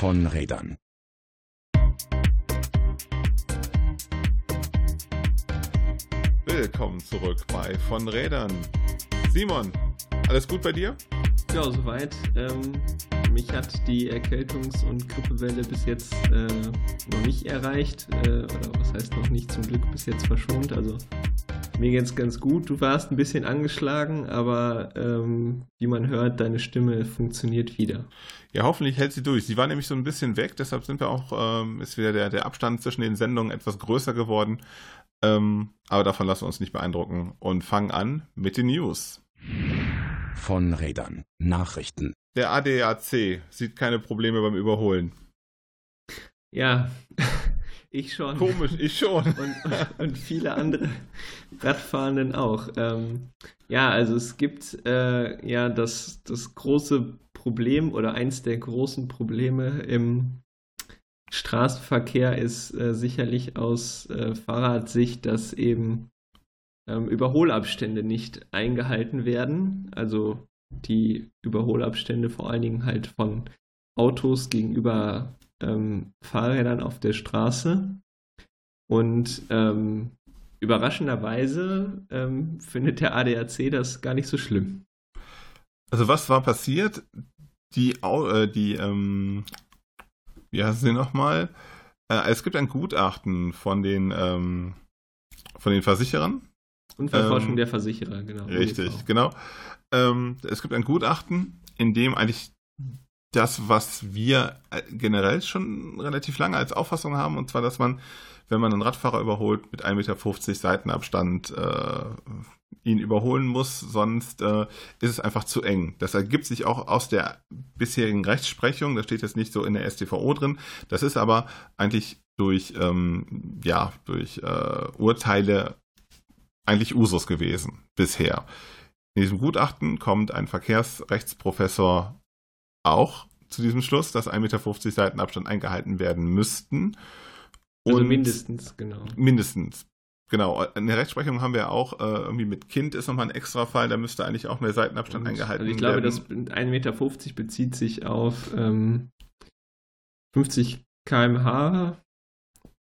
von Rädern. Willkommen zurück bei von Rädern. Simon, alles gut bei dir? Ja, soweit. Ähm, mich hat die Erkältungs- und Grippewelle bis jetzt äh, noch nicht erreicht. Äh, oder was heißt noch nicht, zum Glück bis jetzt verschont. Also mir geht's ganz gut. Du warst ein bisschen angeschlagen, aber ähm, wie man hört, deine Stimme funktioniert wieder. Ja, hoffentlich hält sie durch. Sie war nämlich so ein bisschen weg, deshalb sind wir auch, ähm, ist wieder der, der Abstand zwischen den Sendungen etwas größer geworden. Ähm, aber davon lassen wir uns nicht beeindrucken und fangen an mit den News. Von Rädern. Nachrichten. Der ADAC sieht keine Probleme beim Überholen. Ja, ich schon. Komisch, ich schon. und, und, viele andere Radfahrenden auch. Ähm, ja, also es gibt äh, ja das, das große Problem oder eins der großen Probleme im Straßenverkehr ist äh, sicherlich aus äh, Fahrradsicht, dass eben ähm, Überholabstände nicht eingehalten werden. Also die Überholabstände vor allen Dingen halt von Autos gegenüber ähm, Fahrrädern auf der Straße. Und ähm, überraschenderweise ähm, findet der ADAC das gar nicht so schlimm. Also was war passiert? Die, äh, die ähm, wie heißt sie nochmal? Äh, es gibt ein Gutachten von den, ähm, von den Versicherern. Unfallforschung ähm, der Versicherer, genau. Richtig, genau. Ähm, es gibt ein Gutachten, in dem eigentlich das, was wir äh, generell schon relativ lange als Auffassung haben, und zwar, dass man, wenn man einen Radfahrer überholt, mit 1,50 Meter Seitenabstand äh, ihn überholen muss, sonst äh, ist es einfach zu eng. Das ergibt sich auch aus der bisherigen Rechtsprechung, das steht jetzt nicht so in der StVO drin, das ist aber eigentlich durch, ähm, ja, durch äh, Urteile eigentlich Usus gewesen bisher. In diesem Gutachten kommt ein Verkehrsrechtsprofessor auch zu diesem Schluss, dass 1,50 Meter Seitenabstand eingehalten werden müssten. Also mindestens, genau. Mindestens. Genau, in der Rechtsprechung haben wir auch, äh, irgendwie mit Kind ist nochmal ein extra Fall, da müsste eigentlich auch mehr Seitenabstand Und, eingehalten also ich werden. Ich glaube, das 1,50 Meter bezieht sich auf ähm, 50 km/h,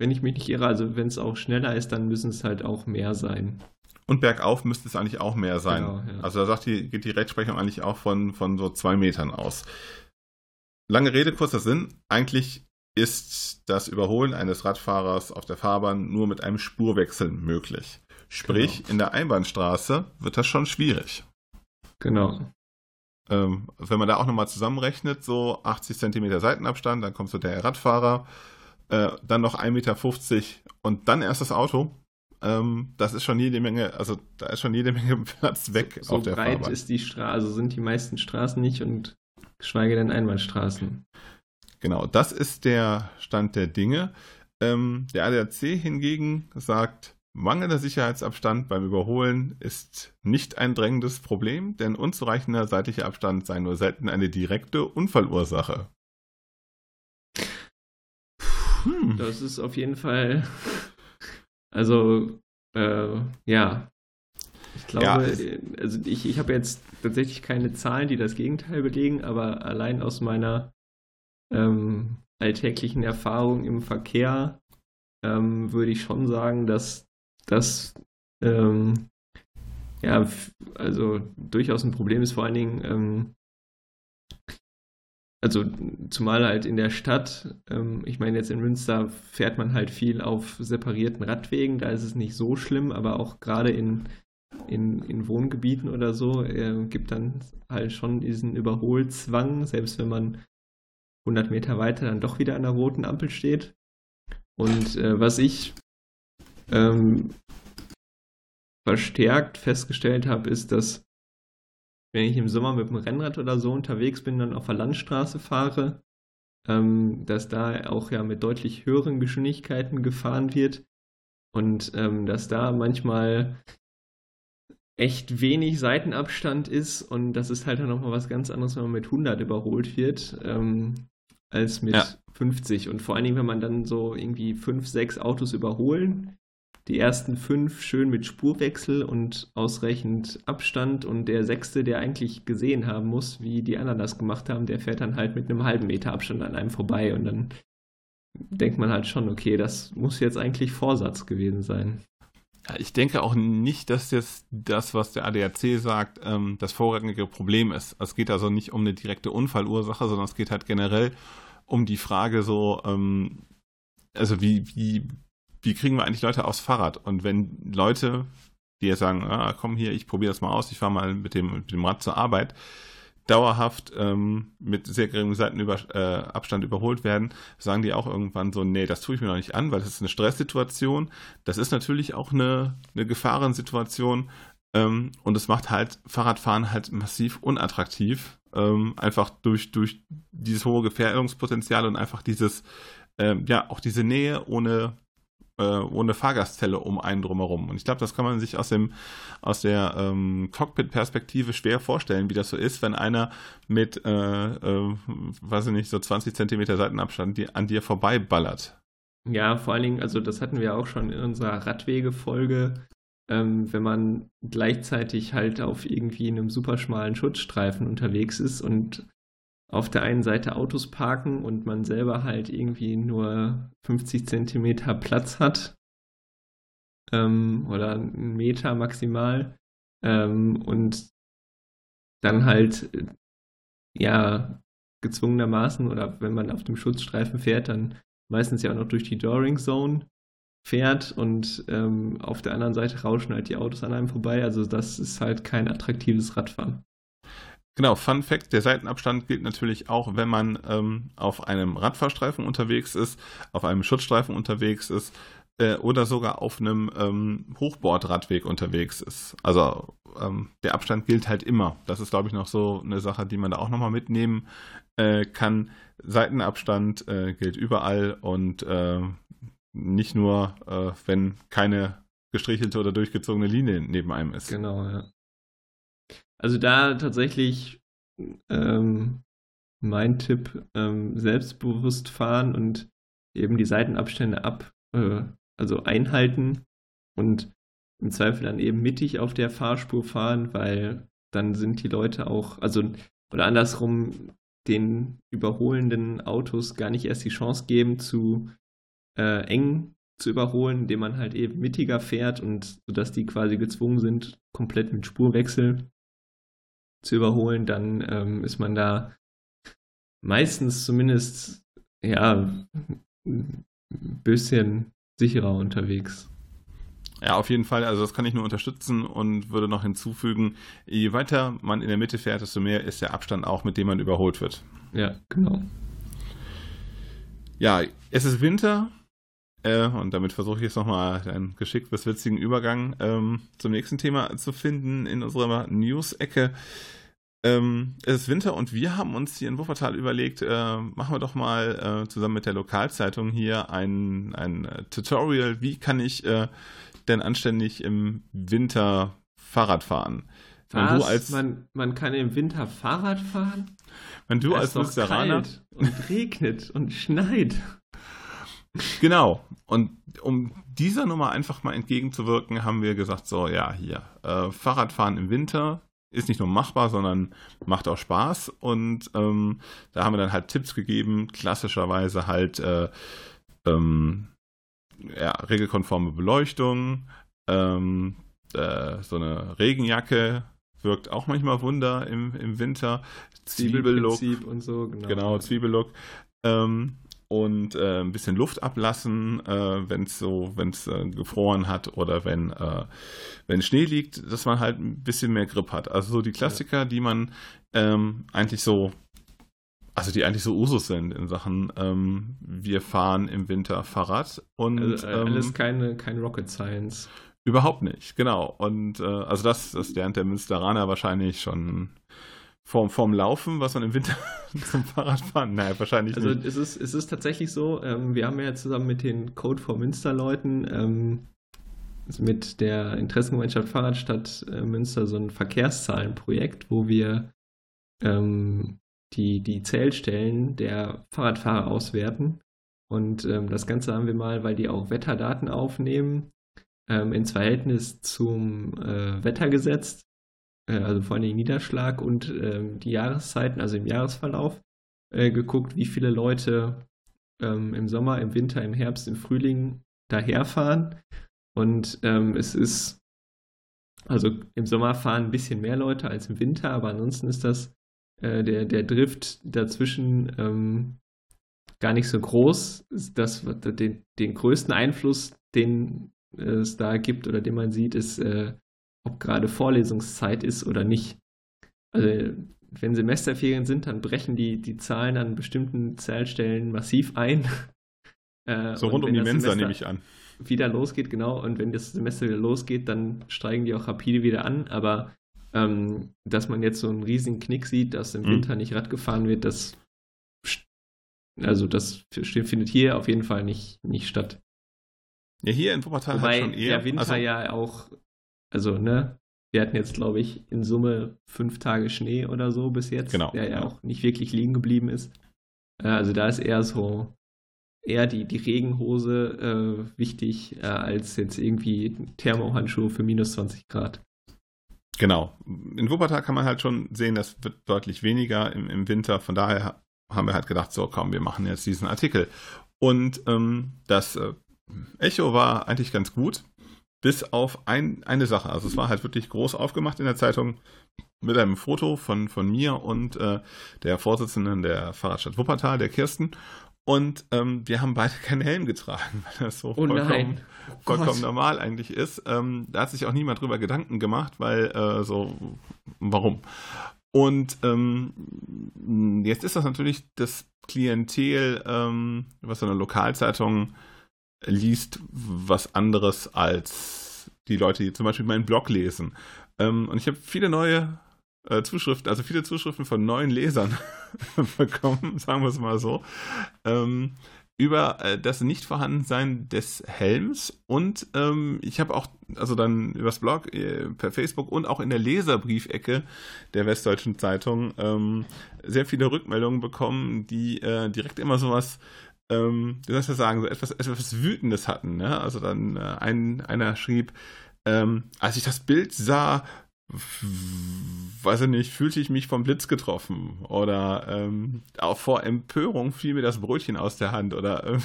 wenn ich mich nicht irre. Also wenn es auch schneller ist, dann müssen es halt auch mehr sein. Und bergauf müsste es eigentlich auch mehr sein. Genau, ja. Also da sagt die, geht die Rechtsprechung eigentlich auch von, von so zwei Metern aus. Lange Rede, kurzer Sinn. Eigentlich ist das Überholen eines Radfahrers auf der Fahrbahn nur mit einem Spurwechsel möglich. Sprich, genau. in der Einbahnstraße wird das schon schwierig. Genau. Ähm, wenn man da auch nochmal zusammenrechnet, so 80 cm Seitenabstand, dann kommt so der Radfahrer, äh, dann noch 1,50 Meter und dann erst das Auto. Ähm, das ist schon jede Menge, also da ist schon jede Menge Platz weg so, auf der breit Fahrbahn. ist die Straße, also sind die meisten Straßen nicht und geschweige denn Einbahnstraßen. Genau, das ist der Stand der Dinge. Ähm, der ADAC hingegen sagt, mangelnder Sicherheitsabstand beim Überholen ist nicht ein drängendes Problem, denn unzureichender seitlicher Abstand sei nur selten eine direkte Unfallursache. Hm. Das ist auf jeden Fall also, äh, ja. Ich glaube, ja, also ich, ich habe jetzt tatsächlich keine Zahlen, die das Gegenteil belegen, aber allein aus meiner ähm, alltäglichen Erfahrung im Verkehr ähm, würde ich schon sagen, dass das ähm, ja, also durchaus ein Problem ist, vor allen Dingen, ähm, also zumal halt in der Stadt, ähm, ich meine jetzt in Münster fährt man halt viel auf separierten Radwegen, da ist es nicht so schlimm, aber auch gerade in, in, in Wohngebieten oder so äh, gibt dann halt schon diesen Überholzwang, selbst wenn man 100 Meter weiter dann doch wieder an der roten Ampel steht. Und äh, was ich ähm, verstärkt festgestellt habe, ist, dass wenn ich im Sommer mit dem Rennrad oder so unterwegs bin, dann auf der Landstraße fahre, ähm, dass da auch ja mit deutlich höheren Geschwindigkeiten gefahren wird und ähm, dass da manchmal echt wenig Seitenabstand ist und das ist halt dann nochmal was ganz anderes, wenn man mit 100 überholt wird, ähm, als mit ja. 50 und vor allen Dingen, wenn man dann so irgendwie fünf, sechs Autos überholen die ersten fünf schön mit Spurwechsel und ausreichend Abstand und der sechste, der eigentlich gesehen haben muss, wie die anderen das gemacht haben, der fährt dann halt mit einem halben Meter Abstand an einem vorbei und dann denkt man halt schon, okay, das muss jetzt eigentlich Vorsatz gewesen sein. Ich denke auch nicht, dass jetzt das, was der ADAC sagt, ähm, das vorrangige Problem ist. Es geht also nicht um eine direkte Unfallursache, sondern es geht halt generell um die Frage so, ähm, also wie, wie, wie kriegen wir eigentlich Leute aufs Fahrrad? Und wenn Leute, die jetzt sagen, ah, komm hier, ich probiere das mal aus, ich fahre mal mit dem, mit dem Rad zur Arbeit, dauerhaft ähm, mit sehr geringem Seitenabstand äh, überholt werden, sagen die auch irgendwann so, nee, das tue ich mir noch nicht an, weil das ist eine Stresssituation. Das ist natürlich auch eine, eine Gefahrensituation ähm, und es macht halt Fahrradfahren halt massiv unattraktiv, ähm, einfach durch, durch dieses hohe Gefährdungspotenzial und einfach dieses, ähm, ja, auch diese Nähe ohne äh, ohne Fahrgastzelle um einen drumherum. Und ich glaube, das kann man sich aus, dem, aus der ähm, Cockpit-Perspektive schwer vorstellen, wie das so ist, wenn einer mit, äh, äh, weiß ich nicht, so 20 Zentimeter Seitenabstand die, an dir vorbeiballert. Ja, vor allen Dingen, also das hatten wir auch schon in unserer Radwege-Folge, ähm, wenn man gleichzeitig halt auf irgendwie einem superschmalen Schutzstreifen unterwegs ist und auf der einen Seite Autos parken und man selber halt irgendwie nur 50 Zentimeter Platz hat ähm, oder einen Meter maximal ähm, und dann halt ja gezwungenermaßen oder wenn man auf dem Schutzstreifen fährt, dann meistens ja auch noch durch die Dooring Zone fährt und ähm, auf der anderen Seite rauschen halt die Autos an einem vorbei. Also das ist halt kein attraktives Radfahren. Genau, Fun Fact, der Seitenabstand gilt natürlich auch, wenn man ähm, auf einem Radfahrstreifen unterwegs ist, auf einem Schutzstreifen unterwegs ist äh, oder sogar auf einem ähm, Hochbordradweg unterwegs ist. Also ähm, der Abstand gilt halt immer. Das ist, glaube ich, noch so eine Sache, die man da auch nochmal mitnehmen äh, kann. Seitenabstand äh, gilt überall und äh, nicht nur, äh, wenn keine gestrichelte oder durchgezogene Linie neben einem ist. Genau, ja. Also da tatsächlich ähm, mein Tipp, ähm, selbstbewusst fahren und eben die Seitenabstände ab, äh, also einhalten und im Zweifel dann eben mittig auf der Fahrspur fahren, weil dann sind die Leute auch, also oder andersrum den überholenden Autos gar nicht erst die Chance geben, zu äh, eng zu überholen, indem man halt eben mittiger fährt und sodass die quasi gezwungen sind, komplett mit Spurwechsel zu überholen, dann ähm, ist man da meistens zumindest ja ein bisschen sicherer unterwegs. Ja, auf jeden Fall. Also das kann ich nur unterstützen und würde noch hinzufügen, je weiter man in der Mitte fährt, desto mehr ist der Abstand auch, mit dem man überholt wird. Ja, genau. Ja, es ist Winter äh, und damit versuche ich jetzt nochmal einen geschickt bis witzigen Übergang ähm, zum nächsten Thema zu finden in unserer News-Ecke. Ähm, es ist Winter und wir haben uns hier in Wuppertal überlegt, äh, machen wir doch mal äh, zusammen mit der Lokalzeitung hier ein, ein äh, Tutorial, wie kann ich äh, denn anständig im Winter Fahrrad fahren. Was? Als, man, man kann im Winter Fahrrad fahren? Wenn du als Münsteraner... und regnet und schneit. Genau. Und um dieser Nummer einfach mal entgegenzuwirken, haben wir gesagt, so, ja, hier, äh, Fahrradfahren im Winter ist nicht nur machbar, sondern macht auch Spaß. Und ähm, da haben wir dann halt Tipps gegeben, klassischerweise halt äh, ähm, ja, regelkonforme Beleuchtung, ähm, äh, so eine Regenjacke wirkt auch manchmal Wunder im, im Winter. Zwiebellook und so, genau. Genau, Zwiebellook. Ähm, und äh, ein bisschen Luft ablassen, äh, wenn es so, wenn es äh, gefroren hat oder wenn, äh, wenn Schnee liegt, dass man halt ein bisschen mehr Grip hat. Also so die Klassiker, die man ähm, eigentlich so, also die eigentlich so Usus sind in Sachen, ähm, wir fahren im Winter Fahrrad und also, äh, alles ähm, keine, kein Rocket Science. Überhaupt nicht, genau. Und äh, also das, das lernt der Münsteraner wahrscheinlich schon vorm, vorm Laufen, was man im Winter zum Fahrradfahren? Nein, wahrscheinlich also nicht. Also es ist, es ist tatsächlich so, ähm, wir haben ja zusammen mit den Code for Münster-Leuten ähm, mit der Interessengemeinschaft Fahrradstadt äh, Münster so ein Verkehrszahlenprojekt, wo wir ähm, die, die Zählstellen der Fahrradfahrer auswerten. Und ähm, das Ganze haben wir mal, weil die auch Wetterdaten aufnehmen, ähm, ins Verhältnis zum äh, Wetter gesetzt, also vor allem den Niederschlag und ähm, die Jahreszeiten, also im Jahresverlauf, äh, geguckt, wie viele Leute ähm, im Sommer, im Winter, im Herbst, im Frühling daherfahren. Und ähm, es ist, also im Sommer fahren ein bisschen mehr Leute als im Winter, aber ansonsten ist das äh, der, der Drift dazwischen ähm, gar nicht so groß. Das, den, den größten Einfluss, den es da gibt oder den man sieht, ist, äh, ob gerade Vorlesungszeit ist oder nicht. Also wenn Semesterferien sind, dann brechen die, die Zahlen an bestimmten Zahlstellen massiv ein. Äh, so rund um die Mensa nehme ich an. Wieder losgeht, genau. Und wenn das Semester wieder losgeht, dann steigen die auch rapide wieder an. Aber ähm, dass man jetzt so einen riesigen Knick sieht, dass im mhm. Winter nicht Rad gefahren wird, das also das findet hier auf jeden Fall nicht, nicht statt. Ja, hier in Wuppertal Wobei halt schon eher. der Winter also, ja auch, also ne, wir hatten jetzt glaube ich in Summe fünf Tage Schnee oder so bis jetzt, genau, der ja genau. auch nicht wirklich liegen geblieben ist. Äh, also da ist eher so eher die, die Regenhose äh, wichtig äh, als jetzt irgendwie Thermohandschuhe für minus 20 Grad. Genau. In Wuppertal kann man halt schon sehen, das wird deutlich weniger im, im Winter. Von daher haben wir halt gedacht, so komm, wir machen jetzt diesen Artikel. Und ähm, das äh, Echo war eigentlich ganz gut, bis auf ein, eine Sache. Also es war halt wirklich groß aufgemacht in der Zeitung mit einem Foto von, von mir und äh, der Vorsitzenden der Fahrradstadt Wuppertal, der Kirsten. Und ähm, wir haben beide keinen Helm getragen, weil das so oh vollkommen, oh vollkommen normal eigentlich ist. Ähm, da hat sich auch niemand drüber Gedanken gemacht, weil äh, so, warum? Und ähm, jetzt ist das natürlich das Klientel, ähm, was so eine Lokalzeitung liest, was anderes als die Leute, die zum Beispiel meinen Blog lesen. Ähm, und ich habe viele neue äh, Zuschriften, also viele Zuschriften von neuen Lesern bekommen, sagen wir es mal so, ähm, über äh, das Nichtvorhandensein des Helms. Und ähm, ich habe auch, also dann übers Blog, äh, per Facebook und auch in der Leserbriefecke der Westdeutschen Zeitung ähm, sehr viele Rückmeldungen bekommen, die äh, direkt immer sowas ähm, wie soll ich das sagen, so etwas, etwas Wütendes hatten. Ne? Also dann äh, ein, einer schrieb, ähm, als ich das Bild sah, weiß ich nicht, fühlte ich mich vom Blitz getroffen oder ähm, auch vor Empörung fiel mir das Brötchen aus der Hand oder äh,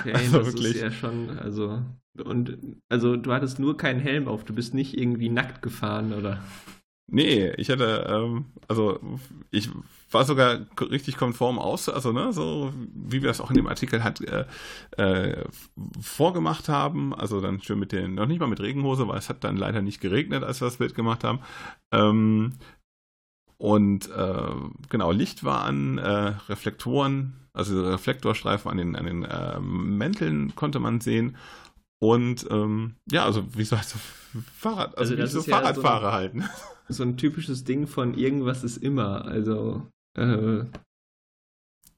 okay, also das wirklich. ist ja schon, also und also du hattest nur keinen Helm auf, du bist nicht irgendwie nackt gefahren oder? Nee, ich hatte, ähm, also ich war sogar richtig konform aus, also ne, so wie wir das auch in dem Artikel halt äh, äh, vorgemacht haben. Also dann schön mit den, noch nicht mal mit Regenhose, weil es hat dann leider nicht geregnet, als wir das Bild gemacht haben. Ähm, und äh, genau, Licht war an, äh, Reflektoren, also Reflektorstreifen an den, an den äh, Mänteln konnte man sehen. Und ähm, ja, also wie so, also Fahrrad, also, also wie so Fahrradfahrer ja so, halt. Ne? So ein typisches Ding von irgendwas ist immer. Also äh,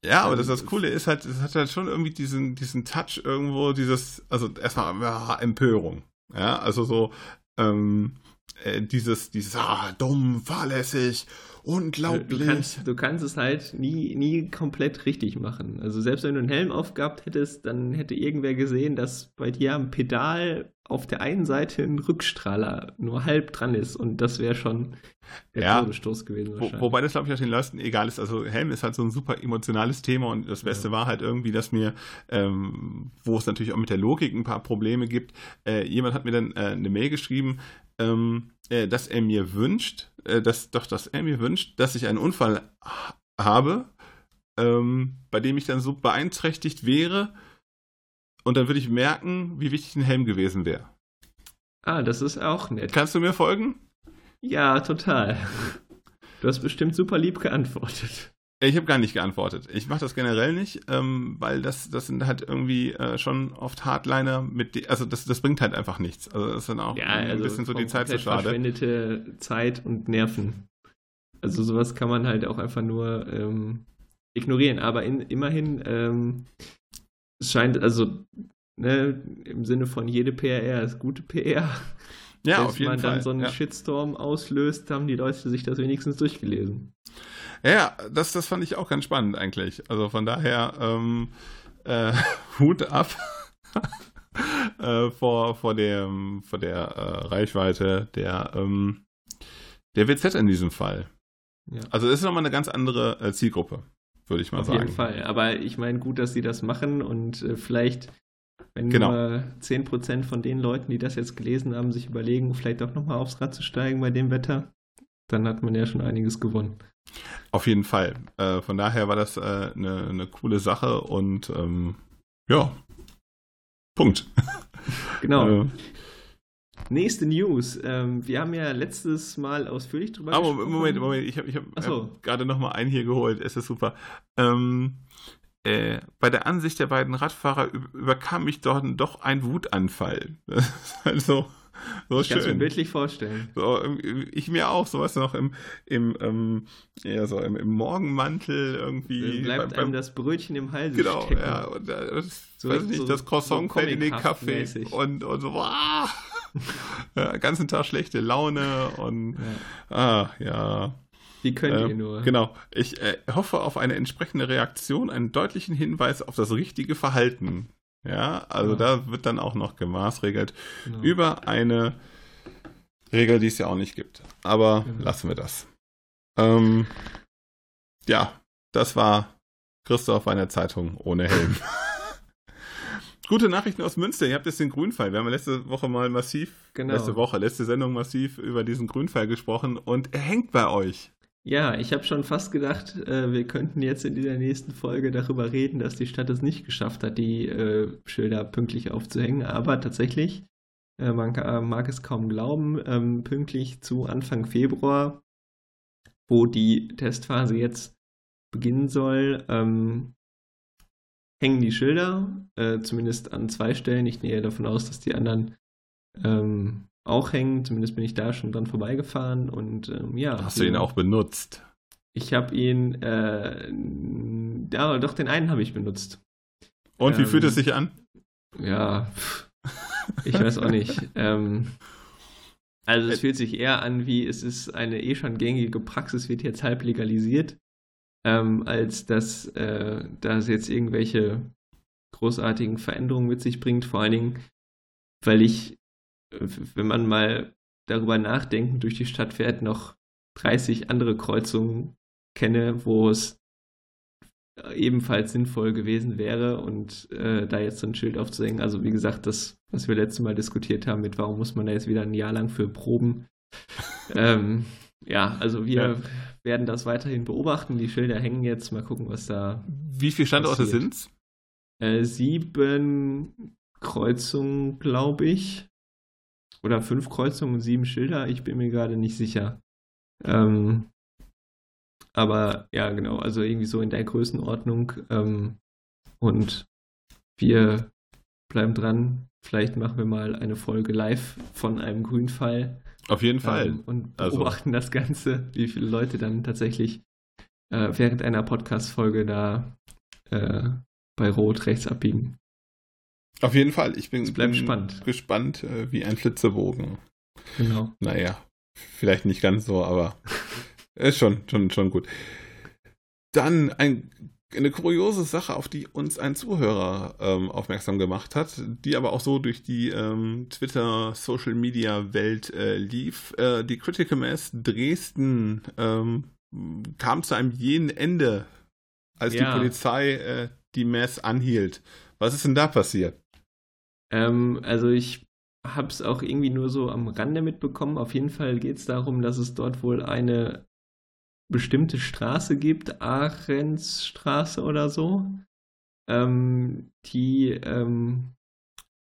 ja, aber das, das Coole ist halt, es hat halt schon irgendwie diesen, diesen Touch irgendwo, dieses, also erstmal ja, Empörung. Ja, also so, ähm, äh, dieses, dieses, ah, dumm, fahrlässig, unglaublich. Du kannst, du kannst es halt nie, nie komplett richtig machen. Also selbst wenn du einen Helm aufgehabt hättest, dann hätte irgendwer gesehen, dass bei dir am Pedal auf der einen Seite ein Rückstrahler nur halb dran ist und das wäre schon der ja, Todesstoß gewesen. Wo, wobei das, glaube ich, auch den Leuten egal ist. Also Helm ist halt so ein super emotionales Thema und das Beste ja. war halt irgendwie, dass mir, ähm, wo es natürlich auch mit der Logik ein paar Probleme gibt, äh, jemand hat mir dann äh, eine Mail geschrieben, ähm, äh, dass er mir wünscht, äh, dass, doch, dass er mir wünscht, dass ich einen Unfall habe, ähm, bei dem ich dann so beeinträchtigt wäre, und dann würde ich merken, wie wichtig ein Helm gewesen wäre. Ah, das ist auch nett. Kannst du mir folgen? Ja, total. Du hast bestimmt super lieb geantwortet. Ich habe gar nicht geantwortet. Ich mache das generell nicht, ähm, weil das, das sind halt irgendwie äh, schon oft Hardliner mit, die, also das, das bringt halt einfach nichts. Also das ist dann auch ja, also ein bisschen so die Zeit zu schade. Verschwendete Zeit und Nerven. Also sowas kann man halt auch einfach nur ähm, ignorieren. Aber in, immerhin ähm, es scheint, also ne, im Sinne von jede PR ist gute PR. Ja, Wenn auf jeden man Fall. dann so einen ja. Shitstorm auslöst, haben die Leute sich das wenigstens durchgelesen. Ja, das, das fand ich auch ganz spannend eigentlich. Also von daher, ähm, äh, Hut ab. äh, vor, vor, dem, vor der äh, Reichweite der, ähm, der WZ in diesem Fall. Ja. Also es ist nochmal eine ganz andere äh, Zielgruppe, würde ich mal Auf sagen. jeden Fall. Aber ich meine, gut, dass sie das machen und äh, vielleicht, wenn Genau. nur 10% von den Leuten, die das jetzt gelesen haben, sich überlegen, vielleicht auch nochmal aufs Rad zu steigen bei dem Wetter, dann hat man ja schon einiges gewonnen. Auf jeden Fall. Äh, von daher war das äh, eine, eine coole Sache und ähm, ja. Punkt. Genau. Äh, Nächste News. Ähm, wir haben ja letztes Mal ausführlich drüber aber gesprochen. Moment, Moment, ich habe ich hab, so. hab gerade noch mal einen hier geholt. Es ist super. Ähm, äh, bei der Ansicht der beiden Radfahrer üb- überkam mich dort doch ein Wutanfall. Also so Ich kann es mir schön. bildlich vorstellen. So, ich mir auch, sowas noch im, im, ähm, ja, so im, im Morgenmantel irgendwie. Bleibt beim- einem das Brötchen im Hals Genau, stecken. ja, und äh, das, So- weiß ich nicht, so- das Croissant so fällt in den Kaffee und, und so, ah, ja, ganzen Tag schlechte Laune und, Ja. ah, ja. Wie könnt ihr Ähm, nur? Genau. Ich äh, hoffe auf eine entsprechende Reaktion, einen deutlichen Hinweis auf das richtige Verhalten. Ja, also Ja. da wird dann auch noch gemaßregelt Genau. über eine Regel, die es ja auch nicht gibt. Aber Genau. lassen wir das. Ähm, ja, das war Christoph einer Zeitung ohne Helm. Gute Nachrichten aus Münster. Ihr habt jetzt den Grünfall. Wir haben ja letzte Woche mal massiv, Genau. letzte Woche, letzte Sendung massiv über diesen Grünfall gesprochen und er hängt bei euch. Ja, ich habe schon fast gedacht, äh, wir könnten jetzt in dieser nächsten Folge darüber reden, dass die Stadt es nicht geschafft hat, die äh, Schilder pünktlich aufzuhängen. Aber tatsächlich, äh, man ka- mag es kaum glauben, ähm, pünktlich zu Anfang Februar, wo die Testphase jetzt beginnen soll, ähm, hängen die Schilder, äh, zumindest an zwei Stellen. Ich gehe davon aus, dass die anderen ähm, auch hängen. Zumindest bin ich da schon dran vorbeigefahren und ähm, ja. Hast du ihn auch benutzt? ich habe ihn, äh, ja, doch den einen habe ich benutzt. Und wie Ähm, fühlt es sich an? Ja, pff, ich weiß auch nicht. ähm, also es fühlt sich eher an, wie es ist eine eh schon gängige Praxis, wird jetzt halb legalisiert, ähm, als dass äh, das jetzt irgendwelche großartigen Veränderungen mit sich bringt. Vor allen Dingen, weil ich, äh, wenn man mal darüber nachdenken, durch die Stadt fährt, noch 30 andere Kreuzungen kenne, wo es ebenfalls sinnvoll gewesen wäre und äh, da jetzt so ein Schild aufzuhängen. Also wie gesagt, das, was wir letztes Mal diskutiert haben, mit warum muss man da jetzt wieder ein Jahr lang für proben. ähm, ja, also wir Ja. werden das weiterhin beobachten. Die Schilder hängen jetzt. Mal gucken, was da. Wie viele Standorte passiert. sind's? Äh, sieben Kreuzungen, glaube ich. Oder fünf Kreuzungen und sieben Schilder. Ich bin mir gerade nicht sicher. Ähm, aber ja, genau, also irgendwie so in der Größenordnung. Ähm, und wir bleiben dran. Vielleicht machen wir mal eine Folge live von einem Grünfall Auf jeden Fall. ähm, und Also- beobachten das Ganze, wie viele Leute dann tatsächlich äh, während einer Podcast-Folge da äh, bei Rot rechts abbiegen. Auf jeden Fall. Ich bin, bin spannend. gespannt äh, wie ein Flitzebogen. Genau. Naja, vielleicht nicht ganz so, aber ist schon, schon, schon gut. Dann ein, eine kuriose Sache, auf die uns ein Zuhörer ähm, aufmerksam gemacht hat, die aber auch so durch die ähm, Twitter-Social-Media-Welt äh, lief. Äh, die Critical Mass Dresden ähm, kam zu einem jähen Ende, als Ja. die Polizei äh, die Mass anhielt. Was ist denn da passiert? Ähm, also ich habe es auch irgendwie nur so am Rande mitbekommen. Auf jeden Fall geht es darum, dass es dort wohl eine bestimmte Straße gibt, Ahrensstraße oder so, ähm, die ähm,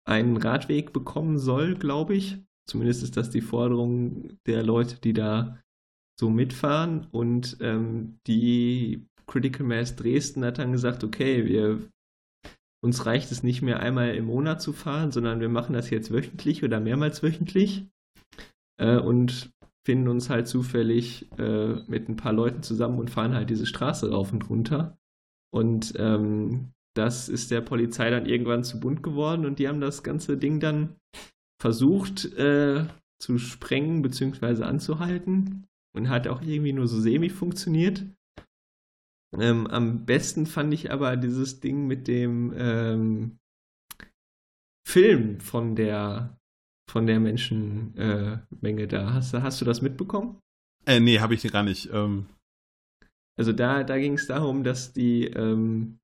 einen Radweg bekommen soll, glaube ich. Zumindest ist das die Forderung der Leute, die da so mitfahren. Und ähm, die Critical Mass Dresden hat dann gesagt, okay, wir uns reicht es nicht mehr einmal im Monat zu fahren, sondern wir machen das jetzt wöchentlich oder mehrmals wöchentlich äh, und finden uns halt zufällig äh, mit ein paar Leuten zusammen und fahren halt diese Straße rauf und runter. Und ähm, das ist der Polizei dann irgendwann zu bunt geworden und die haben das ganze Ding dann versucht äh, zu sprengen bzw. anzuhalten und hat auch irgendwie nur so semi funktioniert. Ähm, am besten fand ich aber dieses Ding mit dem, ähm, Film von der von der Menschenmenge äh, da. Hast, hast du das mitbekommen? Äh, nee, habe ich gar nicht. Ähm. Also da, da ging es darum, dass die ähm,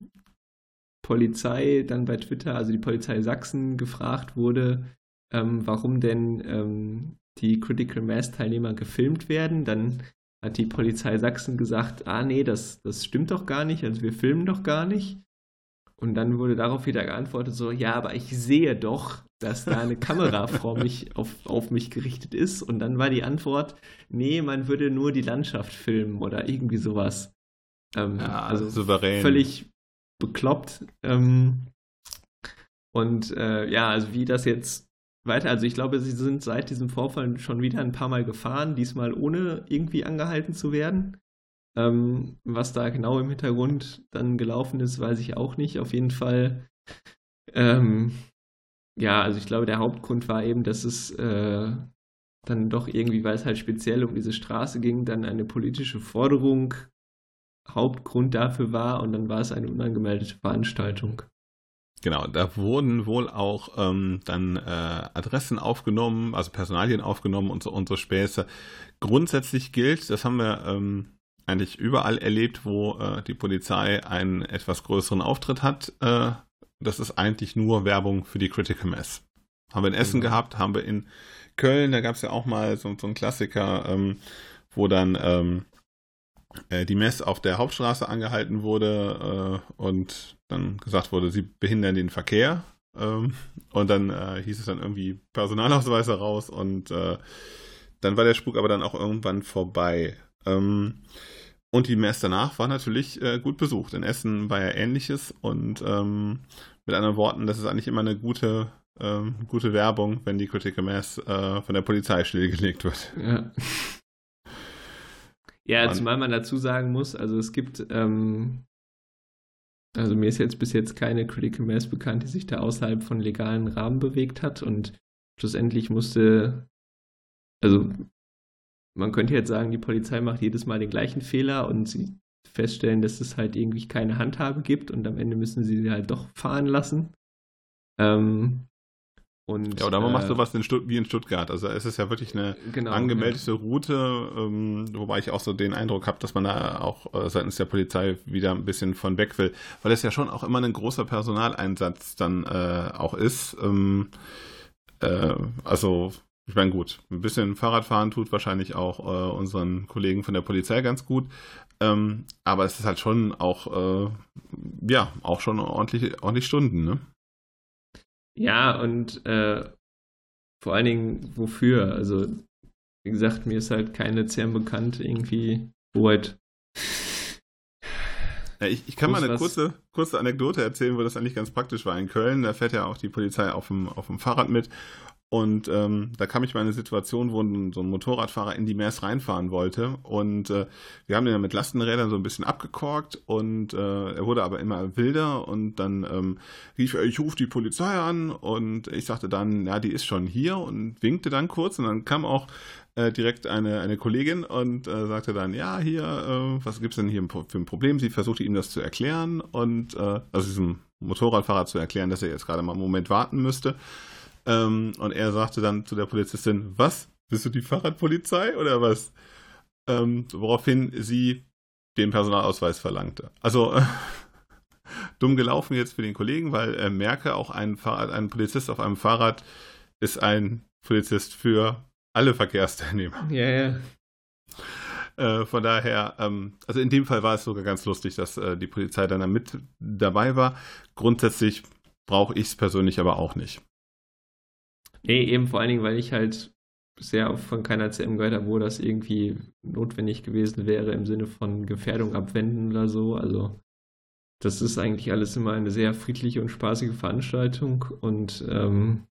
Polizei dann bei Twitter, also die Polizei Sachsen, gefragt wurde, ähm, warum denn ähm, die Critical Mass Teilnehmer gefilmt werden. Dann hat die Polizei Sachsen gesagt, ah nee, das, das stimmt doch gar nicht, also wir filmen doch gar nicht. Und dann wurde darauf wieder geantwortet, so, ja, aber ich sehe doch, dass da eine Kamera vor mich, auf, auf mich gerichtet ist. Und dann war die Antwort, nee, man würde nur die Landschaft filmen oder irgendwie sowas. Ähm, ja, also souverän. völlig bekloppt. Ähm, und äh, ja, also wie das jetzt weiter, also ich glaube, sie sind seit diesem Vorfall schon wieder ein paar Mal gefahren, diesmal ohne irgendwie angehalten zu werden. Ähm, was da genau im Hintergrund dann gelaufen ist, weiß ich auch nicht. Auf jeden Fall, ähm, ja, also ich glaube, der Hauptgrund war eben, dass es äh, dann doch irgendwie, weil es halt speziell um diese Straße ging, dann eine politische Forderung Hauptgrund dafür war und dann war es eine unangemeldete Veranstaltung. Genau, da wurden wohl auch ähm, dann äh, Adressen aufgenommen, also Personalien aufgenommen und so, und so Späße. Grundsätzlich gilt, das haben wir ähm, eigentlich überall erlebt, wo äh, die Polizei einen etwas größeren Auftritt hat. Äh, das ist eigentlich nur Werbung für die Critical Mass. Haben wir in Essen genau. gehabt, haben wir in Köln, da gab es ja auch mal so, so einen Klassiker, ähm, wo dann ähm, äh, die Mess auf der Hauptstraße angehalten wurde äh, und dann gesagt wurde, sie behindern den Verkehr. Ähm, und dann äh, hieß es dann irgendwie Personalausweise raus und äh, dann war der Spuk aber dann auch irgendwann vorbei. Ähm, und die Mess danach war natürlich äh, gut besucht. In Essen war ja ähnliches und ähm, mit anderen Worten, das ist eigentlich immer eine gute, ähm, gute Werbung, wenn die Critical Mass äh, von der Polizei stillgelegt wird. Ja. Ja, zumal man dazu sagen muss, also es gibt, ähm, also mir ist jetzt bis jetzt keine Critical Mass bekannt, die sich da außerhalb von legalen Rahmen bewegt hat und schlussendlich musste, also man könnte jetzt sagen, die Polizei macht jedes Mal den gleichen Fehler und sie feststellen, dass es halt irgendwie keine Handhabe gibt und am Ende müssen sie sie halt doch fahren lassen. Ähm, und, ja, oder man äh, macht sowas in wie in Stuttgart. Also es ist ja wirklich eine genau, angemeldete ja. Route, ähm, wobei ich auch so den Eindruck habe, dass man da auch äh, seitens der Polizei wieder ein bisschen von weg will, weil es ja schon auch immer ein großer Personaleinsatz dann äh, auch ist. Ähm, äh, also ich meine, gut, ein bisschen Fahrradfahren tut wahrscheinlich auch äh, unseren Kollegen von der Polizei ganz gut. Ähm, aber es ist halt schon auch, äh, ja, auch schon ordentlich, ordentlich Stunden, ne? Ja, und äh, vor allen Dingen wofür? Also, wie gesagt, mir ist halt keine CERN bekannt, irgendwie, wo halt. Ja, ich, ich kann mal eine kurze, kurze Anekdote erzählen, wo das eigentlich ganz praktisch war. In Köln, da fährt ja auch die Polizei auf dem, auf dem Fahrrad mit. Und ähm, da kam ich mal in eine Situation, wo ein, so ein Motorradfahrer in die Mers reinfahren wollte. Und äh, wir haben den dann mit Lastenrädern so ein bisschen abgekorkt und äh, er wurde aber immer wilder und dann ähm, rief er, ich rufe die Polizei an und ich sagte dann, ja, die ist schon hier und winkte dann kurz und dann kam auch äh, direkt eine, eine Kollegin und äh, sagte dann, ja, hier, äh, was gibt's denn hier für ein Problem? Sie versuchte ihm das zu erklären und äh, also diesem Motorradfahrer zu erklären, dass er jetzt gerade mal einen Moment warten müsste. Ähm, und er sagte dann zu der Polizistin, was? Bist du die Fahrradpolizei oder was? Ähm, woraufhin sie den Personalausweis verlangte. Also äh, dumm gelaufen jetzt für den Kollegen, weil er merke, auch ein, Fahrrad, ein Polizist auf einem Fahrrad ist ein Polizist für alle Verkehrsteilnehmer. Ja, ja. Äh, von daher, ähm, also in dem Fall war es sogar ganz lustig, dass äh, die Polizei dann mit dabei war. Grundsätzlich brauche ich es persönlich aber auch nicht. Nee, eben vor allen Dingen, weil ich halt bisher von keiner CM gehört habe, wo das irgendwie notwendig gewesen wäre im Sinne von Gefährdung abwenden oder so. Also das ist eigentlich alles immer eine sehr friedliche und spaßige Veranstaltung und ähm,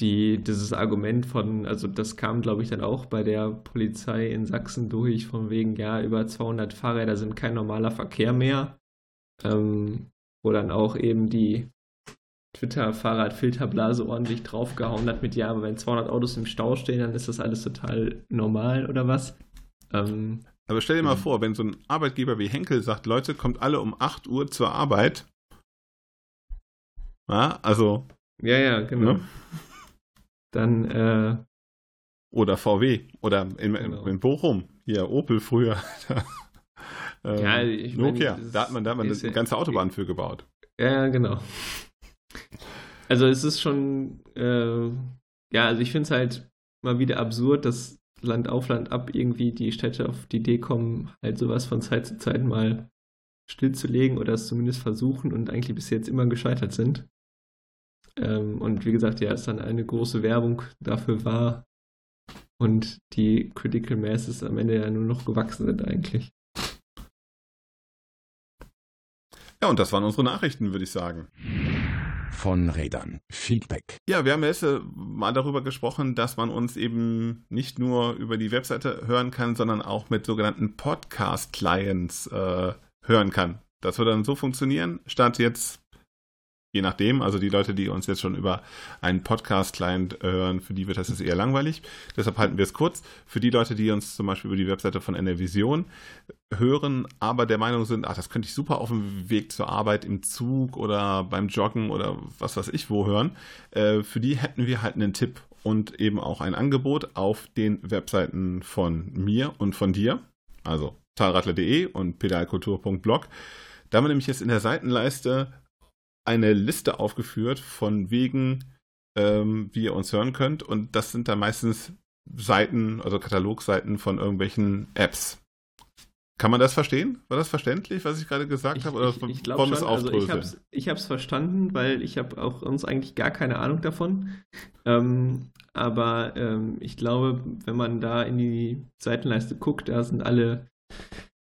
die, dieses Argument von, also das kam, glaube ich, dann auch bei der Polizei in Sachsen durch, von wegen, ja, über 200 Fahrräder sind kein normaler Verkehr mehr, ähm, wo dann auch eben die Twitter-Fahrrad-Filterblase ordentlich draufgehauen hat mit, ja, aber wenn 200 Autos im Stau stehen, dann ist das alles total normal oder was? Ähm, aber stell dir mal vor, wenn so ein Arbeitgeber wie Henkel sagt, Leute, kommt alle um 8 Uhr zur Arbeit, Ja, also. Ja, ja, genau. Ne? Dann, äh, Oder VW. Oder in, Genau. in Bochum. Hier, Opel früher. ähm, Ja, ich meine, Nokia. das da hat man, da hat man eine ganze Autobahn für gebaut. Ja, genau. Also es ist schon, äh, ja, also ich finde es halt mal wieder absurd, dass Land auf Land ab irgendwie die Städte auf die Idee kommen, halt sowas von Zeit zu Zeit mal stillzulegen oder es zumindest versuchen und eigentlich bis jetzt immer gescheitert sind. Ähm, und wie gesagt, ja, es dann eine große Werbung dafür war und die Critical Masses am Ende ja nur noch gewachsen sind eigentlich. Ja, und das waren unsere Nachrichten, würde ich sagen. Von Rädern. Feedback. Ja, wir haben jetzt mal darüber gesprochen, dass man uns eben nicht nur über die Webseite hören kann, sondern auch mit sogenannten Podcast-Clients äh, hören kann. Das wird dann so funktionieren, statt jetzt, je nachdem, also die Leute, die uns jetzt schon über einen Podcast-Client hören, für die wird das jetzt eher langweilig. Deshalb halten wir es kurz. Für die Leute, die uns zum Beispiel über die Webseite von NRVision hören, aber der Meinung sind, ach, das könnte ich super auf dem Weg zur Arbeit im Zug oder beim Joggen oder was weiß ich wo hören, äh, für die hätten wir halt einen Tipp und eben auch ein Angebot auf den Webseiten von mir und von dir, also talradler.de und pedalkultur.blog. Da haben wir nämlich jetzt in der Seitenleiste eine Liste aufgeführt von Wegen, ähm, wie ihr uns hören könnt und das sind dann meistens Seiten, also Katalogseiten von irgendwelchen Apps. Kann man das verstehen? War das verständlich, was ich gerade gesagt habe? Oder ich, ich glaube schon, also ich habe es verstanden, weil ich habe auch uns eigentlich gar keine Ahnung davon. Ähm, aber ähm, ich glaube, wenn man da in die Seitenleiste guckt, da sind alle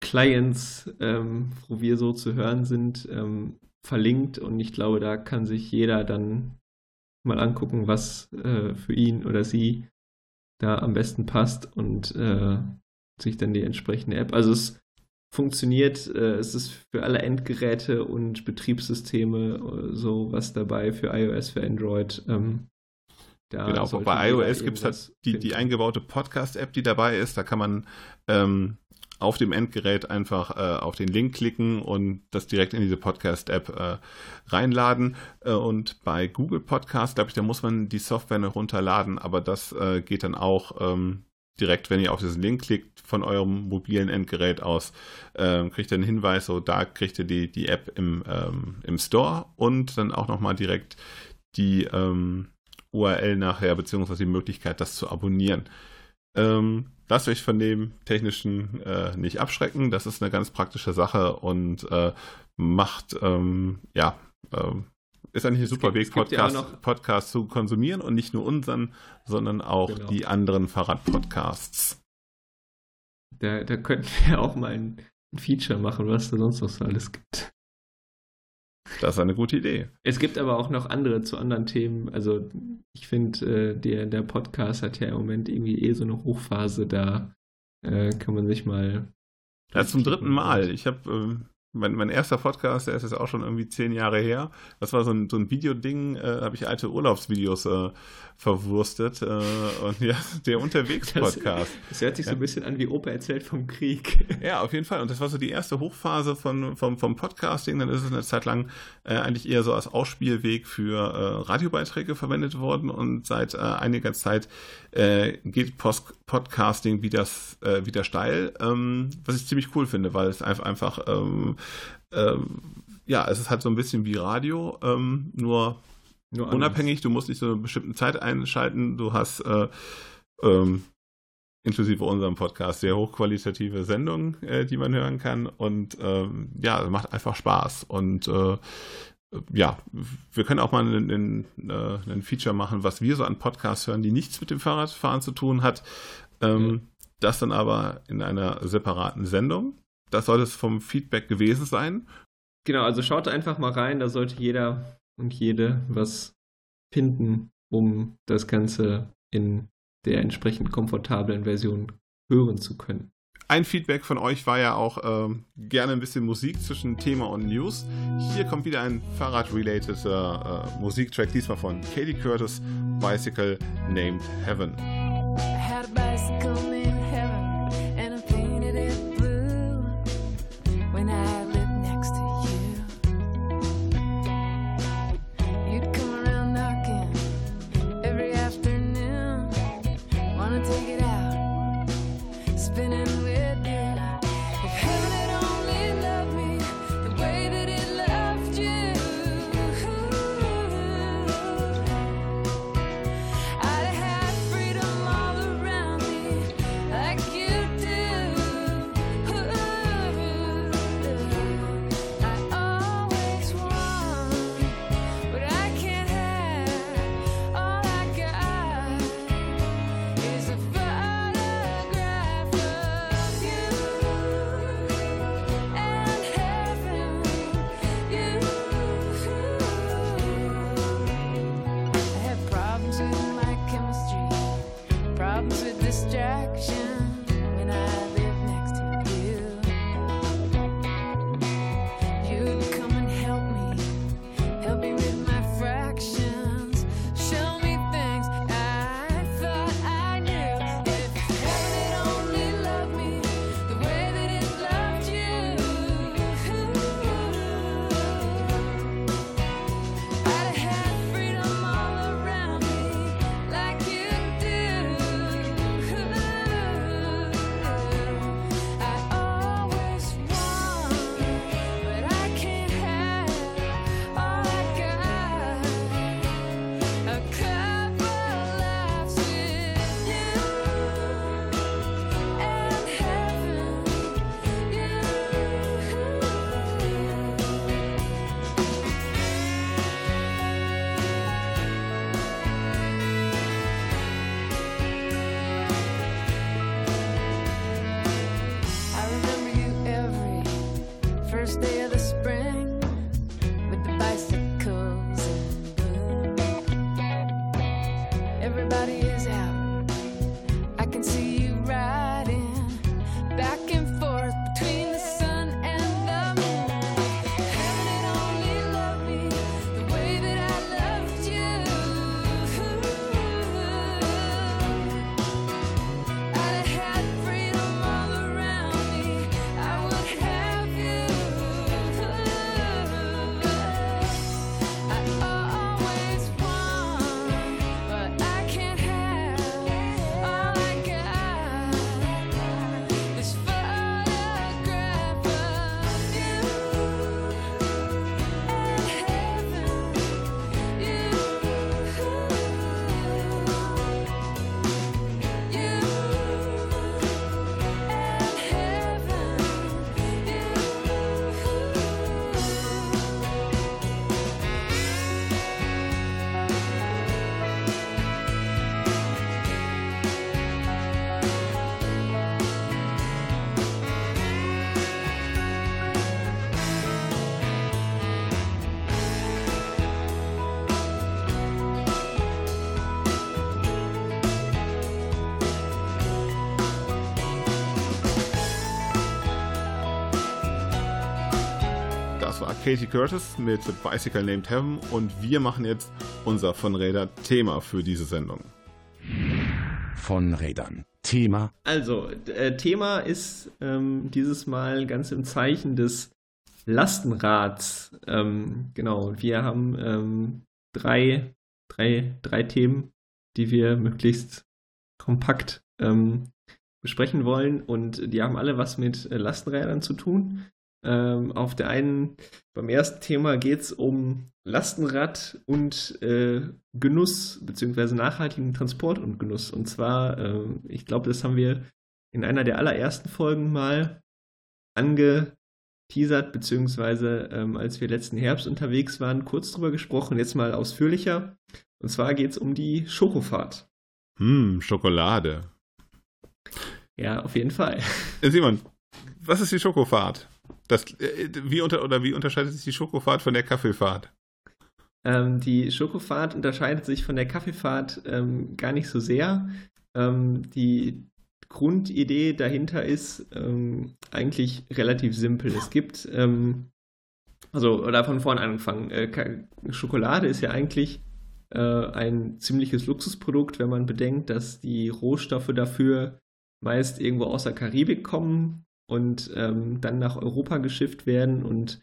Clients, ähm, wo wir so zu hören sind, ähm, verlinkt und ich glaube, da kann sich jeder dann mal angucken, was äh, für ihn oder sie da am besten passt und äh, sich dann die entsprechende App. Also es funktioniert, äh, es ist für alle Endgeräte und Betriebssysteme äh, so was dabei für iOS, für Android. Ähm, da Genau, bei iOS gibt es halt die, die eingebaute Podcast-App, die dabei ist. Da kann man ähm, auf dem Endgerät einfach äh, auf den Link klicken und das direkt in diese Podcast-App äh, reinladen. Äh, und bei Google Podcast, glaube ich, da muss man die Software noch runterladen, aber das äh, geht dann auch ähm, direkt, wenn ihr auf diesen Link klickt, von eurem mobilen Endgerät aus, ähm, kriegt ihr einen Hinweis, so da kriegt ihr die, die App im, ähm, im Store und dann auch nochmal direkt die ähm, URL nachher, beziehungsweise die Möglichkeit, das zu abonnieren. Ähm, lasst euch von dem Technischen äh, nicht abschrecken. Das ist eine ganz praktische Sache und äh, macht, ähm, ja, ähm, ist eigentlich ein super gibt- Weg, gibt ja Podcast, Podcast zu konsumieren und nicht nur unseren, sondern auch Genau. die anderen Fahrradpodcasts. Da, da könnten wir auch mal ein, ein Feature machen, was da sonst noch so alles gibt. Das ist eine gute Idee. Es gibt aber auch noch andere zu anderen Themen. Also ich finde, äh, der, der Podcast hat ja im Moment irgendwie eh so eine Hochphase. Da äh, kann man sich mal. Ja, zum dritten Mal. Ich habe ähm, mein, mein erster Podcast, der ist jetzt auch schon irgendwie zehn Jahre her. Das war so ein, so ein Videoding, äh, habe ich alte Urlaubsvideos äh, verwurstet. Äh, und ja, der Unterwegs-Podcast. Das hört sich so Ja. ein bisschen an wie Opa erzählt vom Krieg. Ja, auf jeden Fall. Und das war so die erste Hochphase von, vom, vom Podcasting. Dann ist es eine Zeit lang äh, eigentlich eher so als Ausspielweg für äh, Radiobeiträge verwendet worden. Und seit äh, einiger Zeit äh, geht Post Podcasting wieder, wieder steil, ähm, was ich ziemlich cool finde, weil es einfach, einfach ähm, ähm, ja, es ist halt so ein bisschen wie Radio, ähm, nur Nur unabhängig, du musst nicht so eine bestimmte Zeit einschalten, du hast äh, ähm, inklusive unserem Podcast sehr hochqualitative Sendungen, äh, die man hören kann. Und ähm, ja, es macht einfach Spaß. Und äh, ja, wir können auch mal einen, einen, äh, einen Feature machen, was wir so an Podcasts hören, die nichts mit dem Fahrradfahren zu tun hat. Ähm, Das dann aber in einer separaten Sendung. Das soll es vom Feedback gewesen sein. Genau, also schaut einfach mal rein, da sollte jeder und jede was finden, um das Ganze in der entsprechend komfortablen Version hören zu können. Ein Feedback von euch war ja auch ähm, gerne ein bisschen Musik zwischen Thema und News. Hier kommt wieder ein Fahrrad-related äh, Musiktrack, diesmal von Katie Curtis, Bicycle Named Heaven. I had a bicycle Katie Curtis mit The Bicycle Named Heaven und wir machen jetzt unser von Räder Thema für diese Sendung. Von Rädern. Thema Also, äh, Thema ist ähm, dieses Mal ganz im Zeichen des Lastenrads. Ähm, genau, wir haben ähm, drei, drei, drei Themen, die wir möglichst kompakt ähm, besprechen wollen und die haben alle was mit äh, Lastenrädern zu tun. Ähm, auf der einen, beim ersten Thema geht es um Lastenrad und äh, Genuss, beziehungsweise nachhaltigen Transport und Genuss. Und zwar, ähm, ich glaube, das haben wir in einer der allerersten Folgen mal angeteasert, beziehungsweise ähm, als wir letzten Herbst unterwegs waren, kurz drüber gesprochen, jetzt mal ausführlicher. Und zwar geht es um die Schokofahrt. Hm, Schokolade. Ja, auf jeden Fall. Äh, Simon, was ist die Schokofahrt? Das, äh, wie, unter, oder wie unterscheidet sich die Schokofahrt von der Kaffeefahrt? Ähm, die Schokofahrt unterscheidet sich von der Kaffeefahrt ähm, gar nicht so sehr. Ähm, die Grundidee dahinter ist ähm, eigentlich relativ simpel. Es gibt, ähm, also oder von vorn angefangen, äh, Schokolade ist ja eigentlich äh, ein ziemliches Luxusprodukt, wenn man bedenkt, dass die Rohstoffe dafür meist irgendwo aus der Karibik kommen und ähm, dann nach Europa geschifft werden und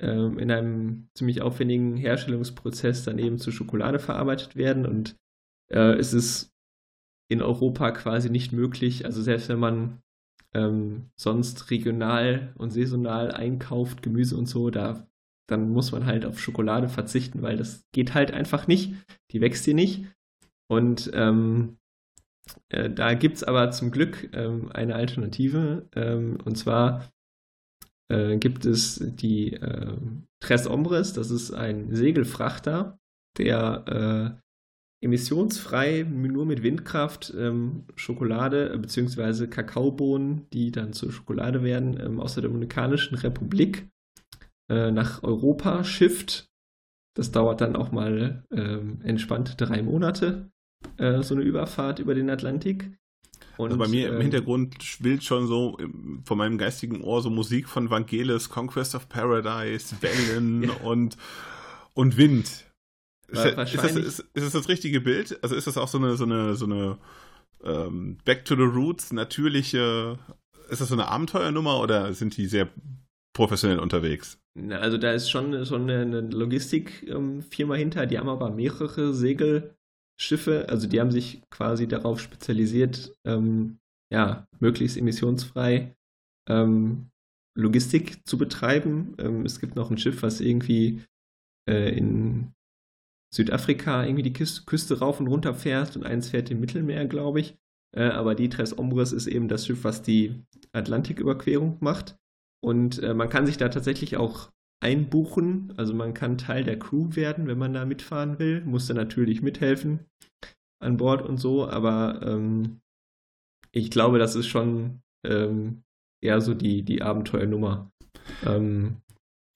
ähm, in einem ziemlich aufwendigen Herstellungsprozess dann eben zu Schokolade verarbeitet werden. Und äh, es ist in Europa quasi nicht möglich, also selbst wenn man ähm, sonst regional und saisonal einkauft, Gemüse und so, da dann muss man halt auf Schokolade verzichten, weil das geht halt einfach nicht. Die wächst hier nicht. Und ähm, äh, da gibt es aber zum Glück ähm, eine Alternative. Ähm, und zwar äh, gibt es die äh, Tres Ombres, das ist ein Segelfrachter, der äh, emissionsfrei nur mit Windkraft ähm, Schokolade äh, bzw. Kakaobohnen, die dann zur Schokolade werden, ähm, aus der Dominikanischen Republik äh, nach Europa schifft. Das dauert dann auch mal ähm, entspannt drei Monate, äh, so eine Überfahrt über den Atlantik. Und, Also bei mir im ähm, Hintergrund schwillt schon so ähm, von meinem geistigen Ohr so Musik von Vangelis, Conquest of Paradise, Wellen und, und Wind. Ist, ist, das, ist, ist das das richtige Bild? Also ist das auch so eine, so eine, so eine ähm, Back to the Roots, natürliche, ist das so eine Abenteuernummer oder sind die sehr professionell unterwegs? Na, Also da ist schon, schon eine, Logistikfirma hinter, die haben aber mehrere Segelschiffe, also die haben sich quasi darauf spezialisiert, ähm, ja, möglichst emissionsfrei ähm, Logistik zu betreiben. Ähm, es gibt noch ein Schiff, was irgendwie äh, in Südafrika irgendwie die Küste, Küste rauf und runter fährt und eins fährt im Mittelmeer, glaube ich. Äh, aber die Tres Ombres ist eben das Schiff, was die Atlantiküberquerung macht. Und äh, man kann sich da tatsächlich auch einbuchen. Also man kann Teil der Crew werden, wenn man da mitfahren will. Muss dann natürlich mithelfen an Bord und so. Aber ähm, ich glaube, das ist schon ähm, eher so die, die Abenteuernummer. Ähm,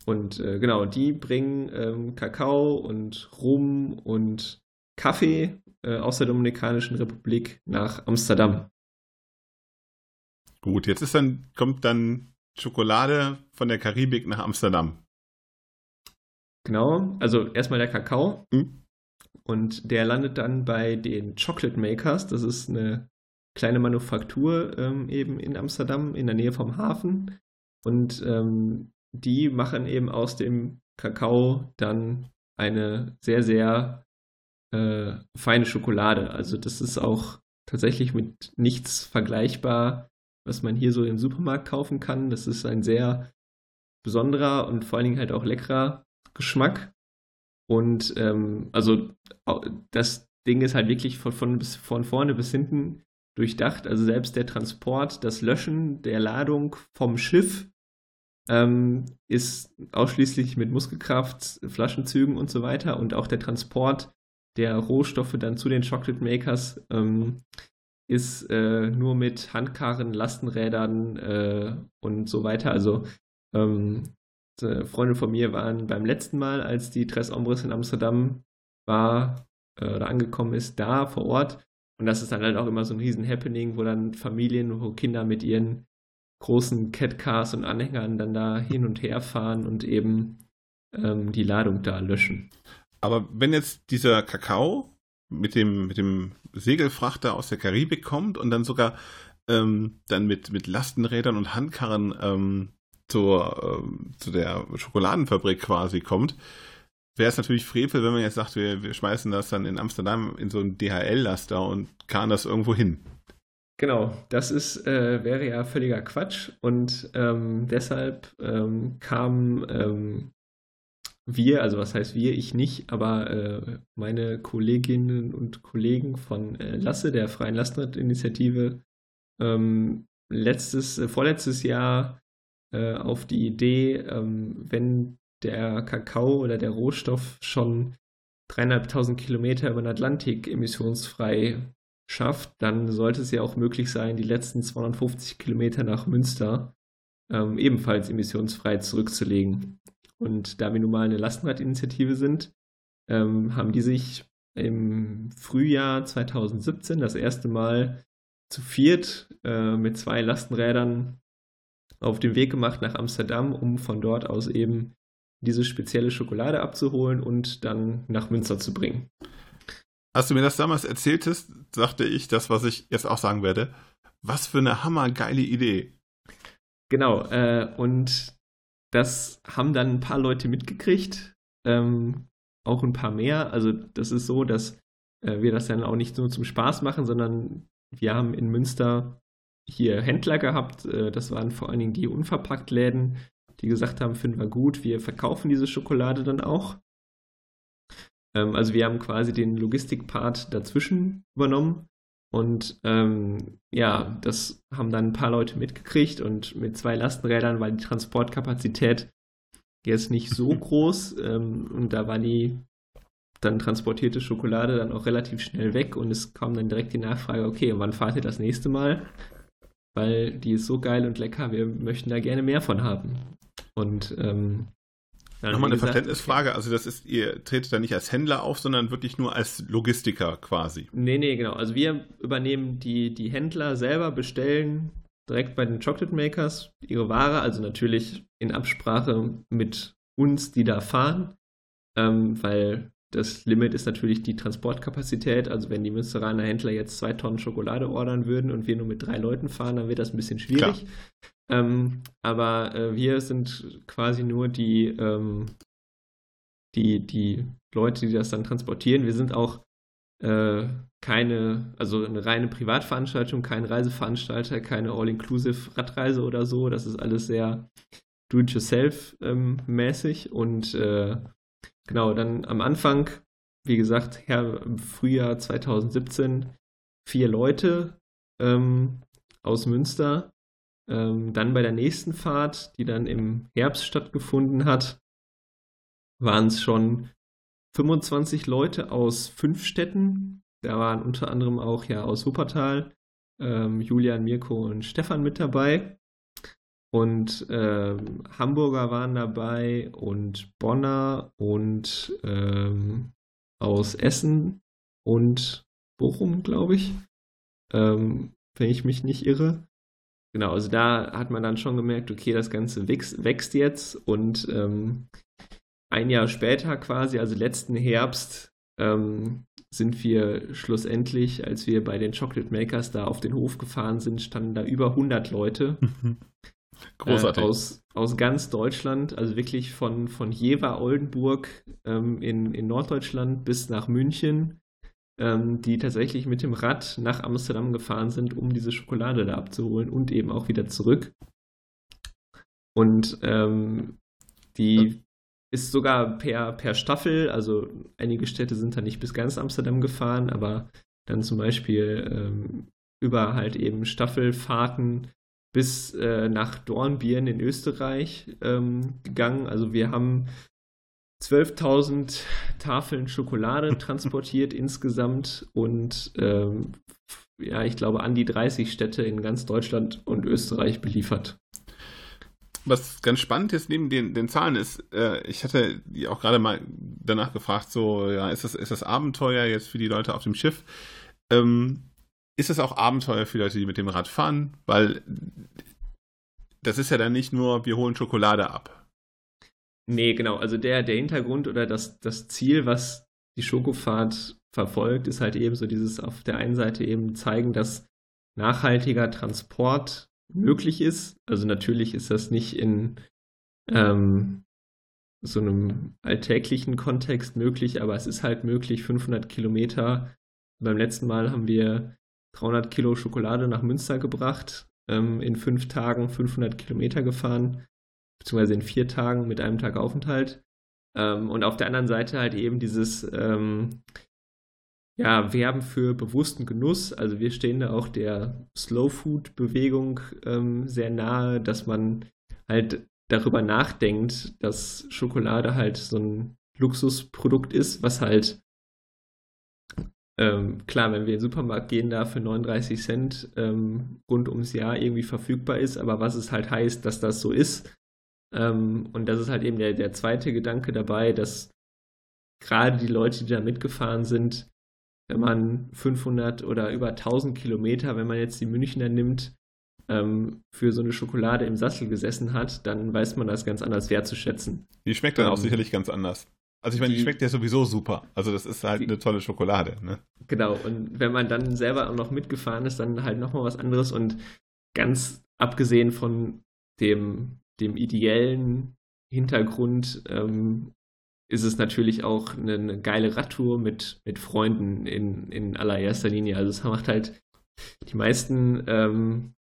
und äh, genau, die bringen ähm, Kakao und Rum und Kaffee äh, aus der Dominikanischen Republik nach Amsterdam. Gut, jetzt ist dann, kommt dann Schokolade von der Karibik nach Amsterdam. Genau, also erstmal der Kakao. Hm? Und der landet dann bei den Chocolate Makers. Das ist eine kleine Manufaktur ähm, eben in Amsterdam in der Nähe vom Hafen. Und ähm, die machen eben aus dem Kakao dann eine sehr, sehr äh, feine Schokolade. Also das ist auch tatsächlich mit nichts vergleichbar, was man hier so im Supermarkt kaufen kann. Das ist ein sehr besonderer und vor allen Dingen halt auch leckerer Geschmack. Und ähm, also das Ding ist halt wirklich von, von, bis, von vorne bis hinten durchdacht. Also selbst der Transport, das Löschen der Ladung vom Schiff ähm, ist ausschließlich mit Muskelkraft, Flaschenzügen und so weiter. Und auch der Transport der Rohstoffe dann zu den Chocolate Makers ähm, ist äh, nur mit Handkarren, Lastenrädern äh, und so weiter. Also ähm, äh, Freunde von mir waren beim letzten Mal, als die Tres Ombres in Amsterdam war äh, oder angekommen ist, da vor Ort. Und das ist dann halt auch immer so ein riesen Happening, wo dann Familien, wo Kinder mit ihren großen Catcars und Anhängern dann da hin und her fahren und eben ähm, die Ladung da löschen. Aber wenn jetzt dieser Kakao mit dem, mit dem Segelfrachter aus der Karibik kommt und dann sogar ähm, dann mit, mit Lastenrädern und Handkarren ähm, zur, ähm, zu der Schokoladenfabrik quasi kommt, wäre es natürlich Frevel, wenn man jetzt sagt, wir, wir schmeißen das dann in Amsterdam in so einen DHL-Laster und karren das irgendwo hin. Genau, das ist, äh, wäre ja völliger Quatsch und ähm, deshalb ähm, kamen ähm, wir, also was heißt wir, ich nicht, aber äh, meine Kolleginnen und Kollegen von äh, Lasse, der Freien Lastenradinitiative, ähm, letztes, äh, vorletztes Jahr äh, auf die Idee, ähm, wenn der Kakao oder der Rohstoff schon dreieinhalbtausend Kilometer über den Atlantik emissionsfrei schafft, dann sollte es ja auch möglich sein, die letzten 250 Kilometer nach Münster ähm, ebenfalls emissionsfrei zurückzulegen. Und da wir nun mal eine Lastenradinitiative sind, ähm, haben die sich im Frühjahr 2017 das erste Mal zu viert äh, mit zwei Lastenrädern auf den Weg gemacht nach Amsterdam, um von dort aus eben diese spezielle Schokolade abzuholen und dann nach Münster zu bringen. Als du mir das damals erzähltest, sagte ich das, was ich jetzt auch sagen werde. Was für eine hammergeile Idee. Genau, äh, und das haben dann ein paar Leute mitgekriegt, ähm, auch ein paar mehr. Also das ist so, dass äh, wir das dann auch nicht nur zum Spaß machen, sondern wir haben in Münster hier Händler gehabt, äh, das waren vor allen Dingen die Unverpacktläden, die gesagt haben, finden wir gut, wir verkaufen diese Schokolade dann auch. Ähm, also wir haben quasi den Logistikpart dazwischen übernommen. Und ähm, ja, das haben dann ein paar Leute mitgekriegt und mit zwei Lastenrädern war die Transportkapazität jetzt nicht so groß ähm, und da war die dann transportierte Schokolade dann auch relativ schnell weg und es kam dann direkt die Nachfrage, okay, wann fahrt ihr das nächste Mal? Weil die ist so geil und lecker, wir möchten da gerne mehr von haben. Und ähm, Nochmal eine gesagt, Verständnisfrage. Also das ist, ihr tretet da nicht als Händler auf, sondern wirklich nur als Logistiker quasi. Nee, nee, genau. Also wir übernehmen die, die Händler selber, bestellen direkt bei den Chocolate Makers ihre Ware, also natürlich in Absprache mit uns, die da fahren, ähm, weil das Limit ist natürlich die Transportkapazität. Also wenn die Münsteraner Händler jetzt zwei Tonnen Schokolade ordern würden und wir nur mit drei Leuten fahren, dann wird das ein bisschen schwierig. Ähm, aber äh, wir sind quasi nur die, ähm, die, die Leute, die das dann transportieren. Wir sind auch äh, keine, also eine reine Privatveranstaltung, kein Reiseveranstalter, keine All-Inclusive Radreise oder so. Das ist alles sehr do-it-yourself-mäßig und äh, genau, dann am Anfang, wie gesagt, her, im Frühjahr 2017 vier Leute ähm, aus Münster. Ähm, dann bei der nächsten Fahrt, die dann im Herbst stattgefunden hat, waren es schon 25 Leute aus fünf Städten. Da waren unter anderem auch ja aus Wuppertal ähm, Julian, Mirko und Stefan mit dabei. Und ähm, Hamburger waren dabei und Bonner und ähm, aus Essen und Bochum, glaube ich. Ähm, wenn ich mich nicht irre. Genau, also da hat man dann schon gemerkt, okay, das Ganze wächst, wächst jetzt und ähm, ein Jahr später quasi, also letzten Herbst, ähm, sind wir schlussendlich, als wir bei den Chocolate Makers da auf den Hof gefahren sind, standen da über 100 Leute Großartig. äh, aus, aus ganz Deutschland, also wirklich von, von Jever, Oldenburg ähm, in, in Norddeutschland bis nach München, ähm, die tatsächlich mit dem Rad nach Amsterdam gefahren sind, um diese Schokolade da abzuholen und eben auch wieder zurück. Und ähm, die ist sogar per, per Staffel, also einige Städte sind da nicht bis ganz Amsterdam gefahren, aber dann zum Beispiel ähm, über halt eben Staffelfahrten bis äh, nach Dornbirn in Österreich ähm, gegangen. Also wir haben 12.000 Tafeln Schokolade transportiert insgesamt und ähm, ja, ich glaube an die 30 Städte in ganz Deutschland und Österreich beliefert. Was ganz spannend ist neben den, den Zahlen ist, äh, ich hatte auch gerade mal danach gefragt, so, ja, ist das, ist das Abenteuer jetzt für die Leute auf dem Schiff? Ähm, ist es auch Abenteuer für Leute, die mit dem Rad fahren? Weil das ist ja dann nicht nur, wir holen Schokolade ab. Nee, genau. Also der, der Hintergrund oder das, das Ziel, was die Schokofahrt verfolgt, ist halt eben so dieses auf der einen Seite eben zeigen, dass nachhaltiger Transport möglich ist. Also natürlich ist das nicht in ähm, so einem alltäglichen Kontext möglich, aber es ist halt möglich, 500 Kilometer. Beim letzten Mal haben wir 300 Kilo Schokolade nach Münster gebracht, ähm, in fünf Tagen 500 Kilometer gefahren, beziehungsweise in vier Tagen mit einem Tag Aufenthalt. Ähm, und auf der anderen Seite halt eben dieses ähm, ja, Werben für bewussten Genuss. Also wir stehen da auch der Slow Food Bewegung ähm, sehr nahe, dass man halt darüber nachdenkt, dass Schokolade halt so ein Luxusprodukt ist, was halt ähm, klar, wenn wir in den Supermarkt gehen, da für 39 Cent ähm, rund ums Jahr irgendwie verfügbar ist, aber was es halt heißt, dass das so ist. Ähm, und das ist halt eben der, der zweite Gedanke dabei, dass gerade die Leute, die da mitgefahren sind, wenn man 500 oder über 1000 Kilometer, wenn man jetzt die Münchner nimmt, ähm, für so eine Schokolade im Sassel gesessen hat, dann weiß man das ganz anders wertzuschätzen. Die schmeckt dann auch Ähm, sicherlich ganz anders. Also ich meine, die die- schmeckt ja sowieso super. Also das ist halt Die- eine tolle Schokolade. Ne? Genau, und wenn man dann selber auch noch mitgefahren ist, dann halt nochmal was anderes und ganz abgesehen von dem, dem ideellen Hintergrund ähm, ist es natürlich auch eine, eine geile Radtour mit, mit Freunden in, in allererster Linie. Also es macht halt die meisten ähm,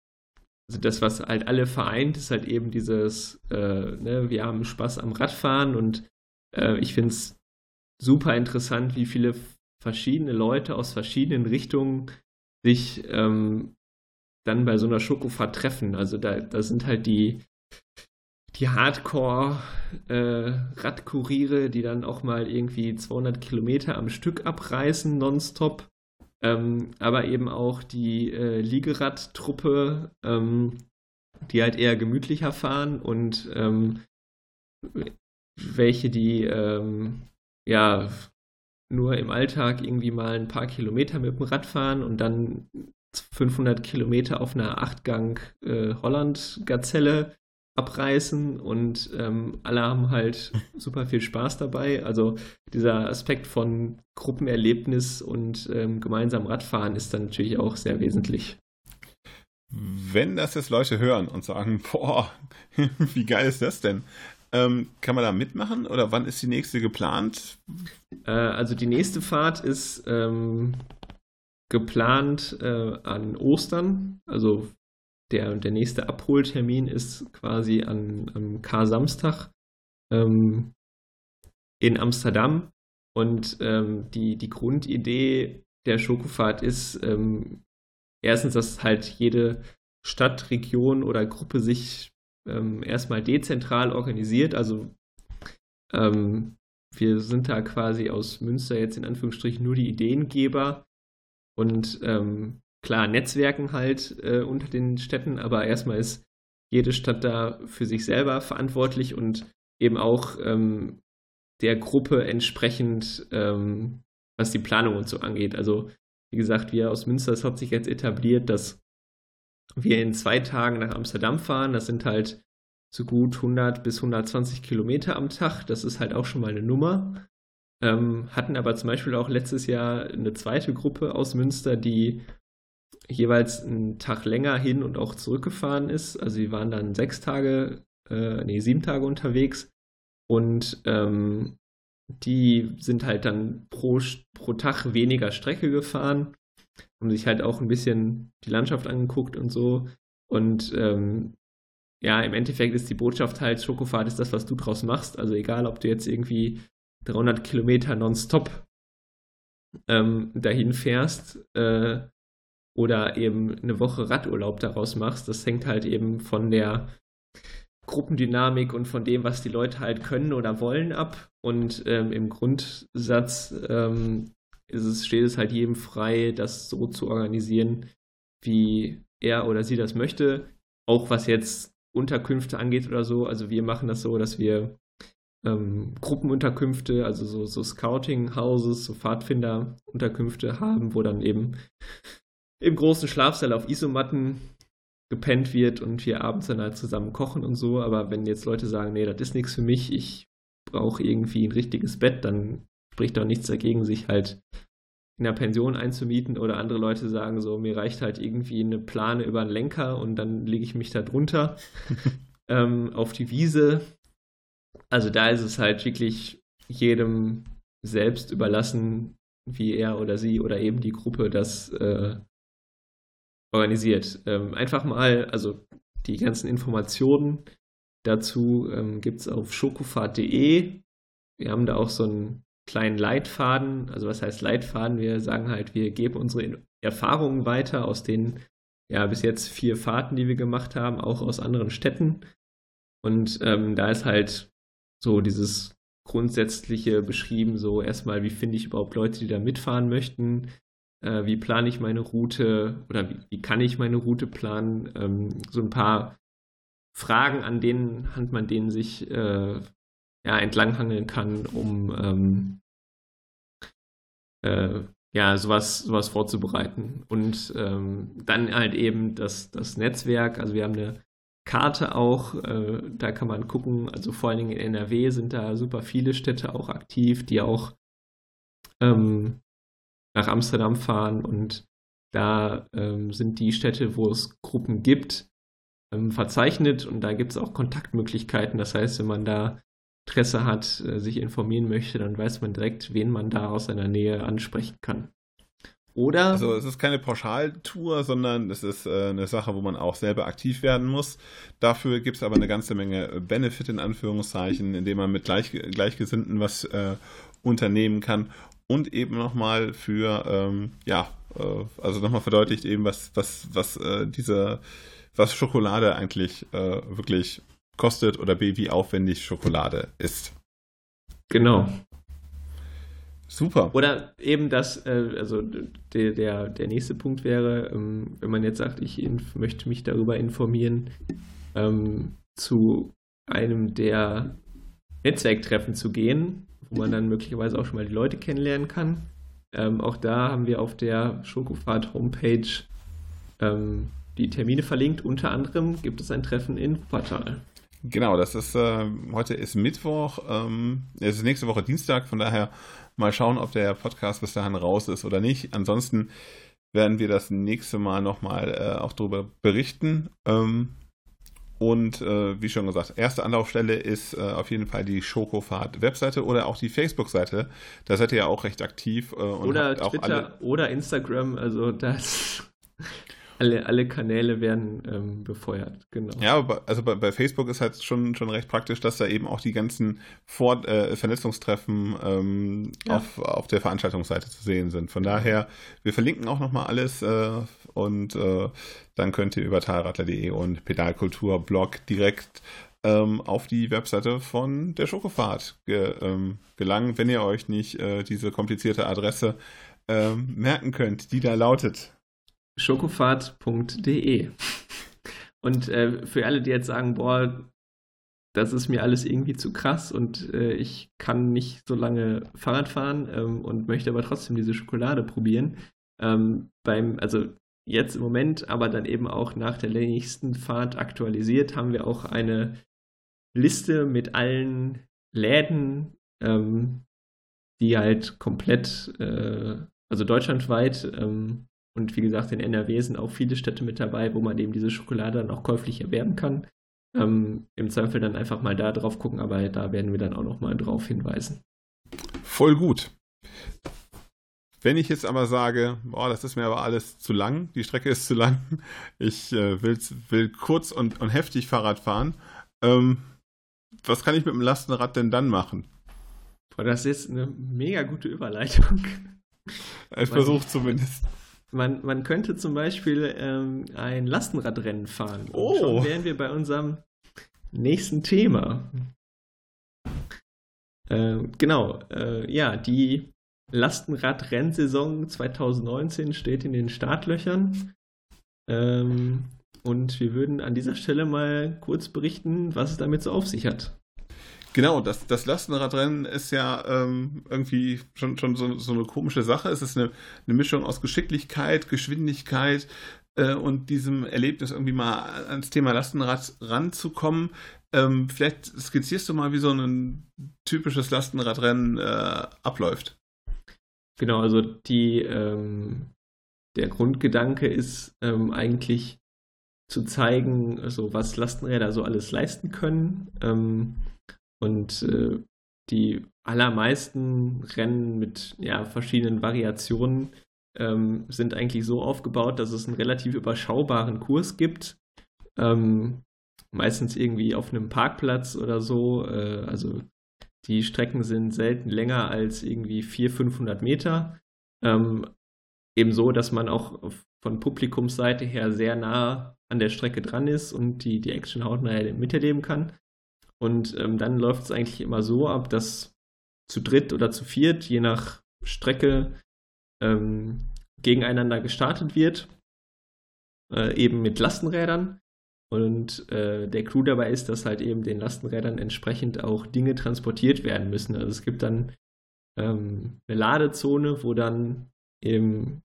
also das, was halt alle vereint, ist halt eben dieses, äh, ne, wir haben Spaß am Radfahren und äh, ich finde es super interessant, wie viele verschiedene Leute aus verschiedenen Richtungen sich ähm, dann bei so einer Schokofahrt treffen. Also da, da sind halt die, die Hardcore-Radkuriere, die dann auch mal irgendwie 200 Kilometer am Stück abreißen, nonstop. Ähm, aber eben auch die äh, Liegeradtruppe, ähm, die halt eher gemütlicher fahren und ähm, welche, die ähm, ja nur im Alltag irgendwie mal ein paar Kilometer mit dem Rad fahren und dann 500 Kilometer auf einer Achtgang äh, Holland-Gazelle abreißen und ähm, alle haben halt super viel Spaß dabei. Also dieser Aspekt von Gruppenerlebnis und ähm, gemeinsam Radfahren ist dann natürlich auch sehr wesentlich. Wenn das jetzt Leute hören und sagen, boah, wie geil ist das denn? Ähm, kann man da mitmachen oder wann ist die nächste geplant? Äh, also die nächste Fahrt ist ähm, geplant äh, an Ostern. Also der, der nächste Abholtermin ist quasi an, am Kar-Samstag ähm, in Amsterdam. Und ähm, die, die Grundidee der Schokofahrt ist ähm, erstens, dass halt jede Stadt, Region oder Gruppe sich ähm, erstmal dezentral organisiert. Also ähm, wir sind da quasi aus Münster jetzt in Anführungsstrichen nur die Ideengeber und ähm, klar Netzwerken halt äh, unter den Städten, aber erstmal ist jede Stadt da für sich selber verantwortlich und eben auch ähm, der Gruppe entsprechend, ähm, was die Planung und so angeht. Also wie gesagt, wir aus Münster, es hat sich jetzt etabliert, dass wir in zwei Tagen nach Amsterdam fahren. Das sind halt so gut 100 bis 120 Kilometer am Tag. Das ist halt auch schon mal eine Nummer. Ähm, hatten aber zum Beispiel auch letztes Jahr eine zweite Gruppe aus Münster, die jeweils einen Tag länger hin und auch zurückgefahren ist. Also sie waren dann sechs Tage, äh, nee, sieben Tage unterwegs und ähm, die sind halt dann pro, pro Tag weniger Strecke gefahren, haben sich halt auch ein bisschen die Landschaft angeguckt und so. Und ähm, ja, im Endeffekt ist die Botschaft halt, Schokofahrt ist das, was du draus machst. Also egal, ob du jetzt irgendwie 300 Kilometer nonstop ähm, dahin fährst äh, oder eben eine Woche Radurlaub daraus machst, das hängt halt eben von der Gruppendynamik und von dem, was die Leute halt können oder wollen ab. Und ähm, im Grundsatz ähm, ist es, steht es halt jedem frei, das so zu organisieren, wie er oder sie das möchte. Auch was jetzt Unterkünfte angeht oder so. Also wir machen das so, dass wir ähm, Gruppenunterkünfte, also so, so Scouting-Houses, so Pfadfinder-Unterkünfte haben, wo dann eben im großen Schlafsaal auf Isomatten gepennt wird und wir abends dann halt zusammen kochen und so. Aber wenn jetzt Leute sagen, nee, das ist nichts für mich, ich brauche irgendwie ein richtiges Bett, dann spricht doch nichts dagegen, sich halt in der Pension einzumieten oder andere Leute sagen so, mir reicht halt irgendwie eine Plane über einen Lenker und dann lege ich mich da drunter ähm, auf die Wiese. Also da ist es halt wirklich jedem selbst überlassen, wie er oder sie oder eben die Gruppe das äh, organisiert. Ähm, einfach mal, also die ganzen Informationen dazu ähm, gibt es auf schokofahrt.de. Wir haben da auch so einen kleinen Leitfaden. Also was heißt Leitfaden? Wir sagen halt, wir geben unsere Erfahrungen weiter aus den ja bis jetzt vier Fahrten, die wir gemacht haben, auch aus anderen Städten. Und ähm, da ist halt so dieses grundsätzliche beschrieben, so erstmal, wie finde ich überhaupt Leute, die da mitfahren möchten, äh, wie plane ich meine Route oder wie, wie kann ich meine Route planen, ähm, so ein paar Fragen, an denen hand man denen sich äh, ja, entlanghangeln kann, um ähm, äh, ja, sowas, sowas vorzubereiten. Und ähm, dann halt eben das, das Netzwerk, also wir haben eine Karte auch, äh, da kann man gucken, also vor allen Dingen in NRW sind da super viele Städte auch aktiv, die auch ähm, nach Amsterdam fahren und da ähm, sind die Städte, wo es Gruppen gibt, ähm, verzeichnet und da gibt es auch Kontaktmöglichkeiten. Das heißt, wenn man da Interesse hat, äh, sich informieren möchte, dann weiß man direkt, wen man da aus seiner Nähe ansprechen kann. Oder Also es ist keine Pauschaltour, sondern es ist äh, eine Sache, wo man auch selber aktiv werden muss. Dafür gibt es aber eine ganze Menge Benefit in Anführungszeichen, indem man mit Gleich Gleichgesinnten was äh, unternehmen kann und eben nochmal für, ähm, ja, äh, also nochmal verdeutlicht eben, was, was, was äh, diese, was Schokolade eigentlich wirklich kostet oder wie aufwendig Schokolade ist. genau. Super. Oder eben das, äh, also der, der, der nächste Punkt wäre, ähm, wenn man jetzt sagt, ich möchte mich darüber informieren, ähm, zu einem der Netzwerktreffen zu gehen, wo man dann möglicherweise auch schon mal die Leute kennenlernen kann. Ähm, auch da haben wir auf der Schokofahrt Homepage ähm, die Termine verlinkt. Unter anderem gibt es ein Treffen in Wuppertal. Genau, das ist, äh, heute ist Mittwoch, ähm, es ist nächste Woche Dienstag, von daher mal schauen, ob der Podcast bis dahin raus ist oder nicht. Ansonsten werden wir das nächste Mal nochmal äh, auch darüber berichten. Ähm, und äh, wie schon gesagt, erste Anlaufstelle ist äh, auf jeden Fall die Schokofahrt-Webseite oder auch die Facebook-Seite. Da seid ihr ja auch recht aktiv. Äh, Oder Twitter oder Instagram, also das alle, alle Kanäle werden ähm, befeuert, genau. Ja, aber also bei, bei Facebook ist halt schon, schon recht praktisch, dass da eben auch die ganzen Vor äh, Vernetzungstreffen ähm, Ja. auf, auf der Veranstaltungsseite zu sehen sind. Von daher, wir verlinken auch nochmal alles äh, und äh, dann könnt ihr über talradler.de und Pedalkultur-Blog direkt ähm, auf die Webseite von der Schokofahrt ge, ähm, gelangen, wenn ihr euch nicht äh, diese komplizierte Adresse ähm, merken könnt, die da lautet. Schokofahrt.de. Und äh, für alle, die jetzt sagen, boah, das ist mir alles irgendwie zu krass und äh, ich kann nicht so lange Fahrrad fahren ähm, und möchte aber trotzdem diese Schokolade probieren. Ähm, beim, also jetzt im Moment, aber dann eben auch nach der nächsten Fahrt aktualisiert, haben wir auch eine Liste mit allen Läden, ähm, die halt komplett, äh, also deutschlandweit ähm, und wie gesagt, in NRW sind auch viele Städte mit dabei, wo man eben diese Schokolade dann auch käuflich erwerben kann. Ähm, Im Zweifel dann einfach mal da drauf gucken, aber da werden wir dann auch noch mal drauf hinweisen. Voll gut. Wenn ich jetzt aber sage, boah, das ist mir aber alles zu lang, die Strecke ist zu lang, ich äh, will, will kurz und, und heftig Fahrrad fahren, ähm, was kann ich mit dem Lastenrad denn dann machen? Boah, das ist eine mega gute Überleitung. Ich versuche zumindest. Man, man könnte zum Beispiel ähm, ein Lastenradrennen fahren. Und Oh. Schon wären wir bei unserem nächsten Thema. Ähm, genau, äh, ja, die Lastenradrennsaison 2019 steht in den Startlöchern. Ähm, und wir würden an dieser Stelle mal kurz berichten, was es damit so auf sich hat. Genau, das, das Lastenradrennen ist ja ähm, irgendwie schon, schon so, so eine komische Sache. Es ist eine, eine Mischung aus Geschicklichkeit, Geschwindigkeit äh, und diesem Erlebnis irgendwie mal ans Thema Lastenrad ranzukommen. Ähm, vielleicht skizzierst du mal, wie so ein typisches Lastenradrennen äh, abläuft. Genau, also die, ähm, der Grundgedanke ist ähm, eigentlich zu zeigen, also was Lastenräder so alles leisten können. Und äh, die allermeisten Rennen mit ja, verschiedenen Variationen ähm, sind eigentlich so aufgebaut, dass es einen relativ überschaubaren Kurs gibt. Ähm, meistens irgendwie auf einem Parkplatz oder so. Äh, also die Strecken sind selten länger als irgendwie 400, 500 Meter. Ähm, ebenso, dass man auch von Publikumsseite her sehr nah an der Strecke dran ist und die, die Action hautnah miterleben kann. Und ähm, dann läuft es eigentlich immer so ab, dass zu dritt oder zu viert, je nach Strecke, ähm, gegeneinander gestartet wird. Äh, eben mit Lastenrädern. Und äh, der Clou dabei ist, dass halt eben den Lastenrädern entsprechend auch Dinge transportiert werden müssen. Also es gibt dann ähm, eine Ladezone, wo dann eben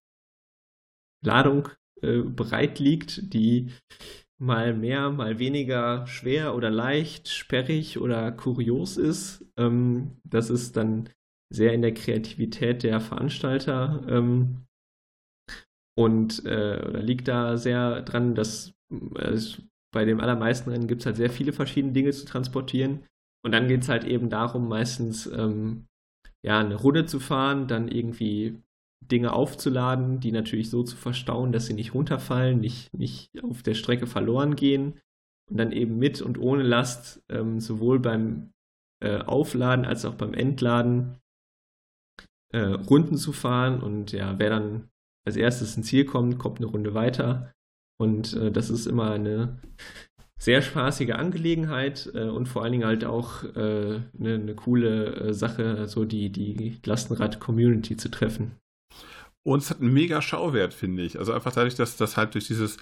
Ladung äh, bereit liegt, die mal mehr, mal weniger schwer oder leicht, sperrig oder kurios ist. Ähm, das ist dann sehr in der Kreativität der Veranstalter ähm, und äh, liegt da sehr dran, dass äh, bei den allermeisten Rennen gibt es halt sehr viele verschiedene Dinge zu transportieren. Und dann geht es halt eben darum, meistens ähm, ja, eine Runde zu fahren, dann irgendwie Dinge aufzuladen, die natürlich so zu verstauen, dass sie nicht runterfallen, nicht, nicht auf der Strecke verloren gehen und dann eben mit und ohne Last ähm, sowohl beim äh, Aufladen als auch beim Entladen äh, Runden zu fahren und ja, wer dann als erstes ins Ziel kommt, kommt eine Runde weiter und äh, das ist immer eine sehr spaßige Angelegenheit äh, und vor allen Dingen halt auch eine äh, ne, ne coole äh, Sache, so die, die Lastenrad-Community zu treffen. Und es hat einen mega Schauwert, finde ich. Also einfach dadurch, dass das halt durch dieses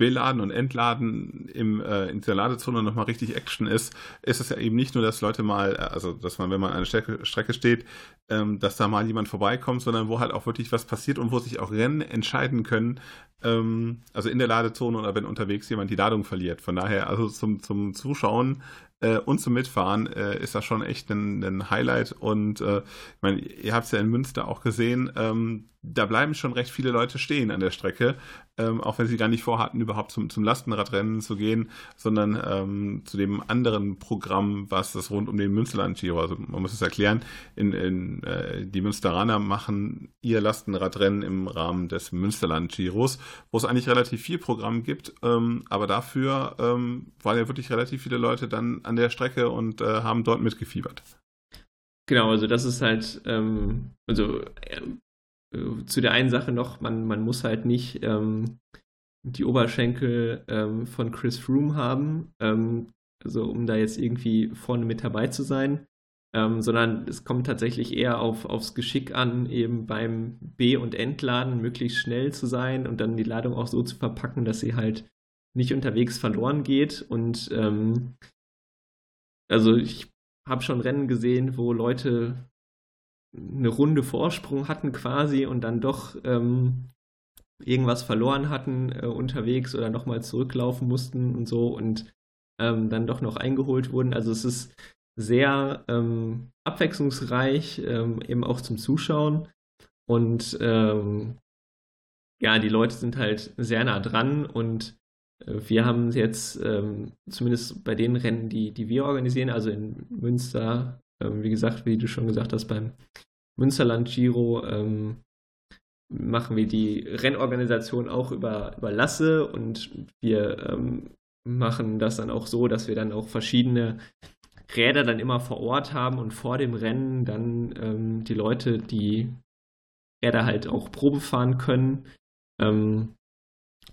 Beladen und Entladen im, äh, in der Ladezone nochmal richtig Action ist, ist es ja eben nicht nur, dass Leute mal, also dass man, wenn man an einer Strecke, Strecke steht, ähm, dass da mal jemand vorbeikommt, sondern wo halt auch wirklich was passiert und wo sich auch Rennen entscheiden können, ähm, also in der Ladezone oder wenn unterwegs jemand die Ladung verliert. Von daher, also zum, zum Zuschauen äh, und zum Mitfahren äh, ist das schon echt ein, ein Highlight. Und äh, ich meine, ihr habt es ja in Münster auch gesehen, ähm, da bleiben schon recht viele Leute stehen an der Strecke, ähm, auch wenn sie gar nicht vorhatten, überhaupt zum, zum Lastenradrennen zu gehen, sondern ähm, zu dem anderen Programm, was das rund um den Münsterland Giro, also man muss es erklären, in, in, äh, die Münsteraner machen ihr Lastenradrennen im Rahmen des Münsterland Giros, wo es eigentlich relativ viel Programm gibt, ähm, aber dafür ähm, waren ja wirklich relativ viele Leute dann an der Strecke und äh, haben dort mitgefiebert. Genau, also das ist halt, ähm, also äh, zu der einen Sache noch, man, man muss halt nicht ähm, die Oberschenkel ähm, von Chris Froome haben, also um da jetzt irgendwie vorne mit dabei zu sein, ähm, sondern es kommt tatsächlich eher auf, aufs Geschick an, eben beim B- und Entladen möglichst schnell zu sein und dann die Ladung auch so zu verpacken, dass sie halt nicht unterwegs verloren geht. Und ähm, also ich habe schon Rennen gesehen, wo Leute eine Runde Vorsprung hatten quasi und dann doch ähm, irgendwas verloren hatten äh, unterwegs oder nochmal zurücklaufen mussten und so und ähm, dann doch noch eingeholt wurden. Also es ist sehr ähm, abwechslungsreich, ähm, eben auch zum Zuschauen. Und ähm, ja, die Leute sind halt sehr nah dran und äh, wir haben jetzt ähm, zumindest bei den Rennen, die, die wir organisieren, also in Münster, ähm, wie gesagt, wie du schon gesagt hast, beim Münsterland Giro ähm, machen wir die Rennorganisation auch über, über Lasse und wir ähm, machen das dann auch so, dass wir dann auch verschiedene Räder dann immer vor Ort haben und vor dem Rennen dann ähm, die Leute, die Räder halt auch Probe fahren können, ähm,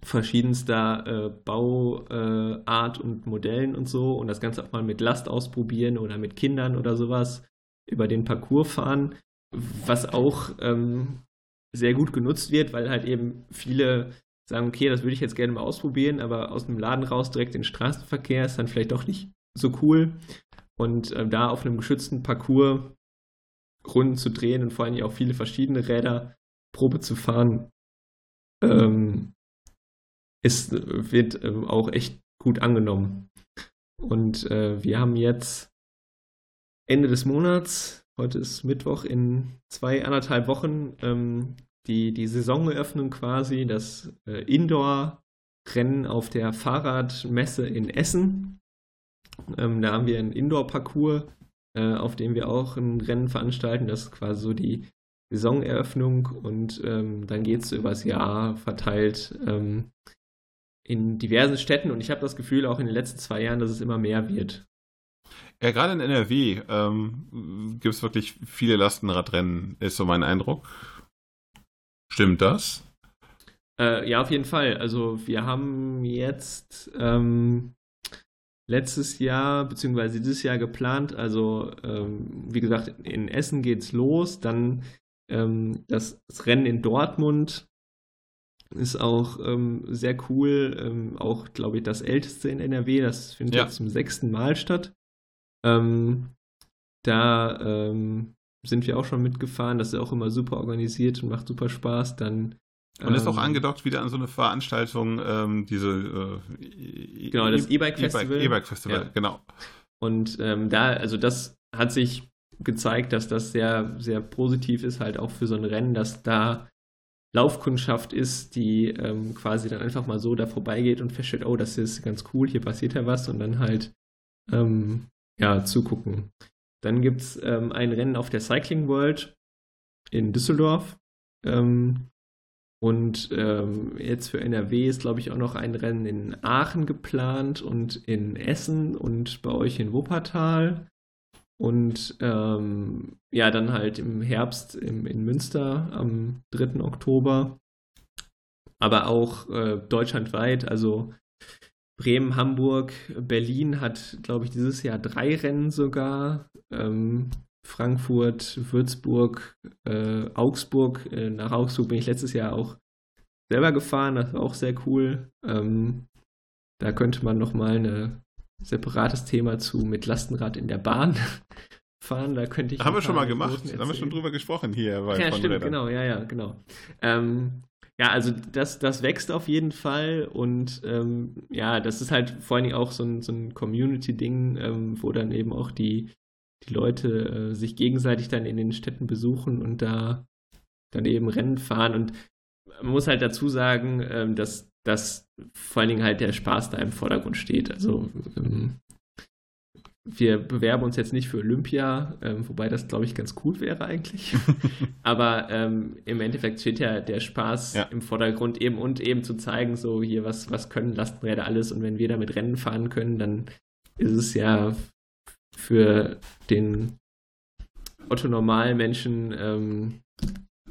verschiedenster äh, Bauart äh, und Modellen und so und das Ganze auch mal mit Last ausprobieren oder mit Kindern oder sowas über den Parcours fahren, was auch ähm, sehr gut genutzt wird, weil halt eben viele sagen, okay, das würde ich jetzt gerne mal ausprobieren, aber aus dem Laden raus direkt in den Straßenverkehr ist dann vielleicht doch nicht so cool. Und äh, da auf einem geschützten Parcours Runden zu drehen und vor allem auch viele verschiedene Räder Probe zu fahren, ähm, ist, wird ähm, auch echt gut angenommen. Und äh, wir haben jetzt Ende des Monats, heute ist Mittwoch, in zwei, anderthalb Wochen ähm, die, die Saisoneröffnung quasi, das äh, Indoor-Rennen auf der Fahrradmesse in Essen. Ähm, da haben wir einen Indoor-Parcours, äh, auf dem wir auch ein Rennen veranstalten. Das ist quasi so die Saisoneröffnung und ähm, dann geht es übers Jahr verteilt ähm, in diversen Städten und ich habe das Gefühl auch in den letzten zwei Jahren, dass es immer mehr wird. Ja, gerade in NRW ähm, gibt es wirklich viele Lastenradrennen, ist so mein Eindruck. Stimmt das? Äh, ja, auf jeden Fall. Also wir haben jetzt ähm, letztes Jahr beziehungsweise dieses Jahr geplant. Also ähm, wie gesagt, in Essen geht's los. Dann ähm, das, das, Rennen in Dortmund ist auch ähm, sehr cool. Ähm, auch, glaube ich, das älteste in NRW. Das findet ja. jetzt zum sechsten Mal statt. Ähm, da ähm, sind wir auch schon mitgefahren. Das ist auch immer super organisiert und macht super Spaß. Dann und ist auch angedockt wieder an so eine Veranstaltung, ähm, diese äh, genau das E-Bike Festival. E-Bike Festival, ja. genau. Und ähm, da, also das hat sich gezeigt, dass das sehr, sehr positiv ist, halt auch für so ein Rennen, dass da Laufkundschaft ist, die ähm, quasi dann einfach mal so da vorbeigeht und feststellt, oh, das ist ganz cool, hier passiert ja was und dann halt ähm, ja zugucken. Dann gibt es ähm, ein Rennen auf der Cycling World in Düsseldorf Ähm, und ähm, jetzt für NRW ist, glaube ich, auch noch ein Rennen in Aachen geplant und in Essen und bei euch in Wuppertal. Und ähm, ja, dann halt im Herbst im, in Münster am 3. Oktober. Aber auch äh, deutschlandweit, also Bremen, Hamburg, Berlin hat, glaube ich, dieses Jahr drei Rennen sogar. Ähm, Frankfurt, Würzburg, äh, Augsburg. Äh, nach Augsburg bin ich letztes Jahr auch selber gefahren, das war auch sehr cool. Ähm, da könnte man nochmal ein separates Thema zu mit Lastenrad in der Bahn fahren. Da könnte ich. Haben wir schon mal gemacht. Da haben wir schon drüber gesprochen hier. Bei Ja, stimmt, Rädern. genau, ja, ja, genau. Ähm, ja, also das, das wächst auf jeden Fall und ähm, ja, das ist halt vor allen Dingen auch so ein, so ein Community-Ding, ähm, wo dann eben auch die, die Leute äh, sich gegenseitig dann in den Städten besuchen und da dann eben Rennen fahren und man muss halt dazu sagen, ähm, dass, dass vor allen Dingen halt der Spaß da im Vordergrund steht. Also ähm, wir bewerben uns jetzt nicht für Olympia, ähm, wobei das, glaube ich, ganz cool wäre eigentlich. Aber ähm, im Endeffekt steht ja der Spaß Ja. im Vordergrund eben und eben zu zeigen, so hier, was, was können Lastenräder alles und wenn wir damit Rennen fahren können, dann ist es ja für den Otto Normalmenschen ähm,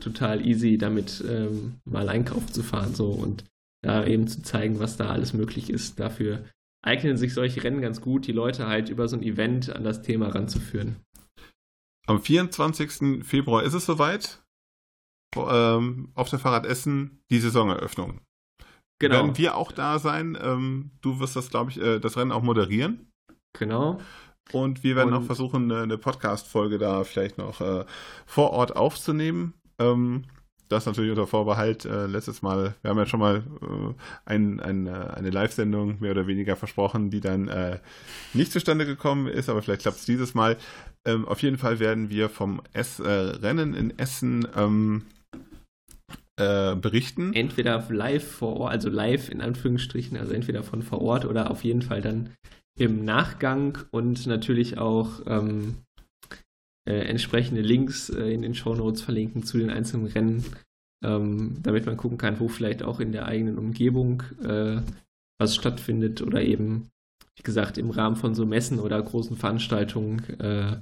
total easy, damit ähm, mal einkaufen zu fahren so und da eben zu zeigen, was da alles möglich ist. Dafür eignen sich solche Rennen ganz gut, die Leute halt über so ein Event an das Thema ranzuführen. Am 24. Februar ist es soweit. Ähm, auf der Fahrrad Essen die Saisoneröffnung. Genau, Werden wir auch da sein? Ähm, du wirst das, glaube ich, äh, das Rennen auch moderieren. genau. Und wir werden Und- auch versuchen, eine, eine Podcast-Folge da vielleicht noch äh, vor Ort aufzunehmen. Ähm, das natürlich unter Vorbehalt. Äh, letztes Mal, wir haben ja schon mal äh, ein, ein, äh, eine Live-Sendung mehr oder weniger versprochen, die dann äh, nicht zustande gekommen ist, aber vielleicht klappt es dieses Mal. Ähm, auf jeden Fall werden wir vom Ess, äh, Rennen in Essen ähm, äh, berichten. Entweder live vor Ort, also live in Anführungsstrichen, also entweder von vor Ort oder auf jeden Fall dann im Nachgang und natürlich auch ähm, äh, entsprechende Links äh, in den Shownotes verlinken zu den einzelnen Rennen, ähm, damit man gucken kann, wo vielleicht auch in der eigenen Umgebung äh, was stattfindet oder eben, wie gesagt, im Rahmen von so Messen oder großen Veranstaltungen. Äh,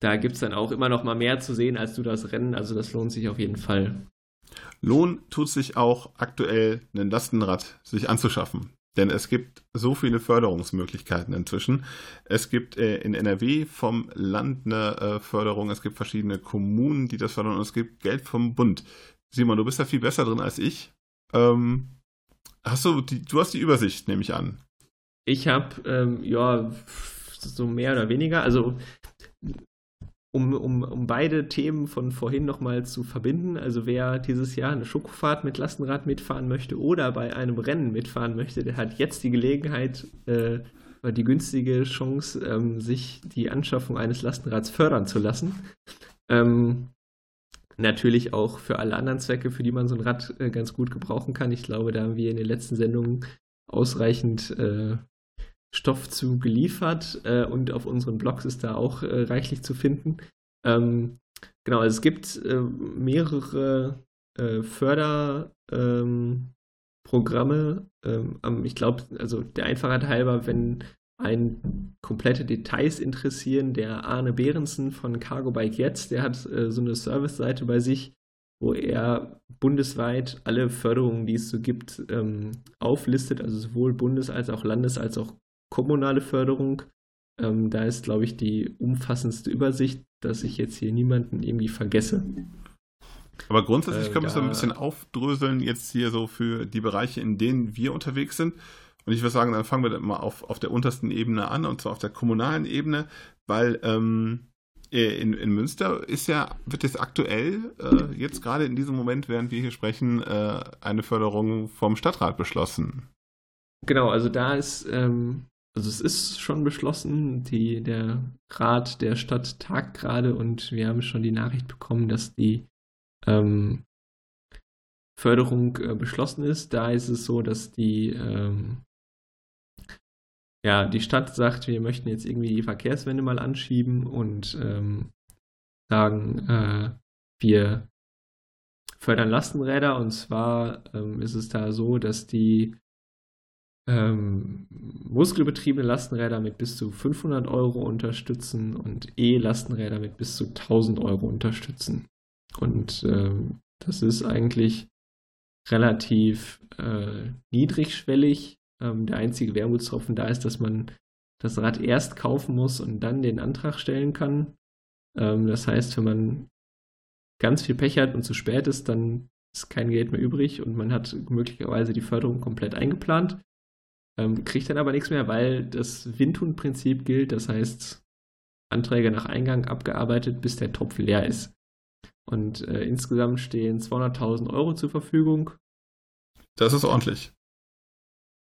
da gibt es dann auch immer noch mal mehr zu sehen als du das Rennen, also das lohnt sich auf jeden Fall. Lohn tut sich auch aktuell, ein Lastenrad sich anzuschaffen. Denn es gibt so viele Förderungsmöglichkeiten inzwischen. Es gibt äh, in NRW vom Land eine äh, Förderung, es gibt verschiedene Kommunen, die das fördern und es gibt Geld vom Bund. Simon, du bist da viel besser drin als ich. Ähm, hast du, die, du hast die Übersicht, nehme ich an. Ich habe, ähm, ja, so mehr oder weniger, also um, um, um beide Themen von vorhin nochmal zu verbinden, also wer dieses Jahr eine Schokofahrt mit Lastenrad mitfahren möchte oder bei einem Rennen mitfahren möchte, der hat jetzt die Gelegenheit, äh, oder die günstige Chance, ähm, sich die Anschaffung eines Lastenrads fördern zu lassen. Ähm, natürlich auch für alle anderen Zwecke, für die man so ein Rad äh, ganz gut gebrauchen kann. Ich glaube, da haben wir in den letzten Sendungen ausreichend äh, Stoff zu geliefert äh, und auf unseren Blogs ist da auch äh, reichlich zu finden. Ähm, genau, es gibt äh, mehrere äh, Förderprogramme. Ähm, ähm, ich glaube, also der Einfachheit halber, wenn ein komplette Details interessieren, der Arne Behrensen von Cargo Bike Jetzt, der hat äh, so eine Service-Seite bei sich, wo er bundesweit alle Förderungen, die es so gibt, ähm, auflistet, also sowohl Bundes- als auch Landes- als auch kommunale Förderung. Ähm, da ist, glaube ich, die umfassendste Übersicht, dass ich jetzt hier niemanden irgendwie vergesse. Aber grundsätzlich Äh, können wir es so ein bisschen aufdröseln, jetzt hier so für die Bereiche, in denen wir unterwegs sind. Und ich würde sagen, dann fangen wir dann mal auf, auf der untersten Ebene an, und zwar auf der kommunalen Ebene, weil ähm, in, in Münster ist ja, wird jetzt aktuell, äh, jetzt gerade in diesem Moment, während wir hier sprechen, äh, eine Förderung vom Stadtrat beschlossen. Genau, also da ist, ähm, also es ist schon beschlossen, die, der Rat der Stadt tagt gerade und wir haben schon die Nachricht bekommen, dass die ähm, Förderung äh, beschlossen ist. Da ist es so, dass die, ähm, ja, die Stadt sagt, wir möchten jetzt irgendwie die Verkehrswende mal anschieben und ähm, sagen, äh, wir fördern Lastenräder und zwar ähm, ist es da so, dass die ähm, muskelbetriebene Lastenräder mit bis zu 500 Euro unterstützen und E-Lastenräder mit bis zu 1000 Euro unterstützen. Und ähm, das ist eigentlich relativ äh, niedrigschwellig. Ähm, der einzige Wermutstropfen da ist, dass man das Rad erst kaufen muss und dann den Antrag stellen kann. Ähm, das heißt, wenn man ganz viel Pech hat und zu spät ist, dann ist kein Geld mehr übrig und man hat möglicherweise die Förderung komplett eingeplant, ähm, kriegt dann aber nichts mehr, weil das Windhund-Prinzip gilt. Das heißt, Anträge nach Eingang abgearbeitet, bis der Topf leer ist. Und äh, insgesamt stehen 200.000 Euro zur Verfügung. Das ist ordentlich.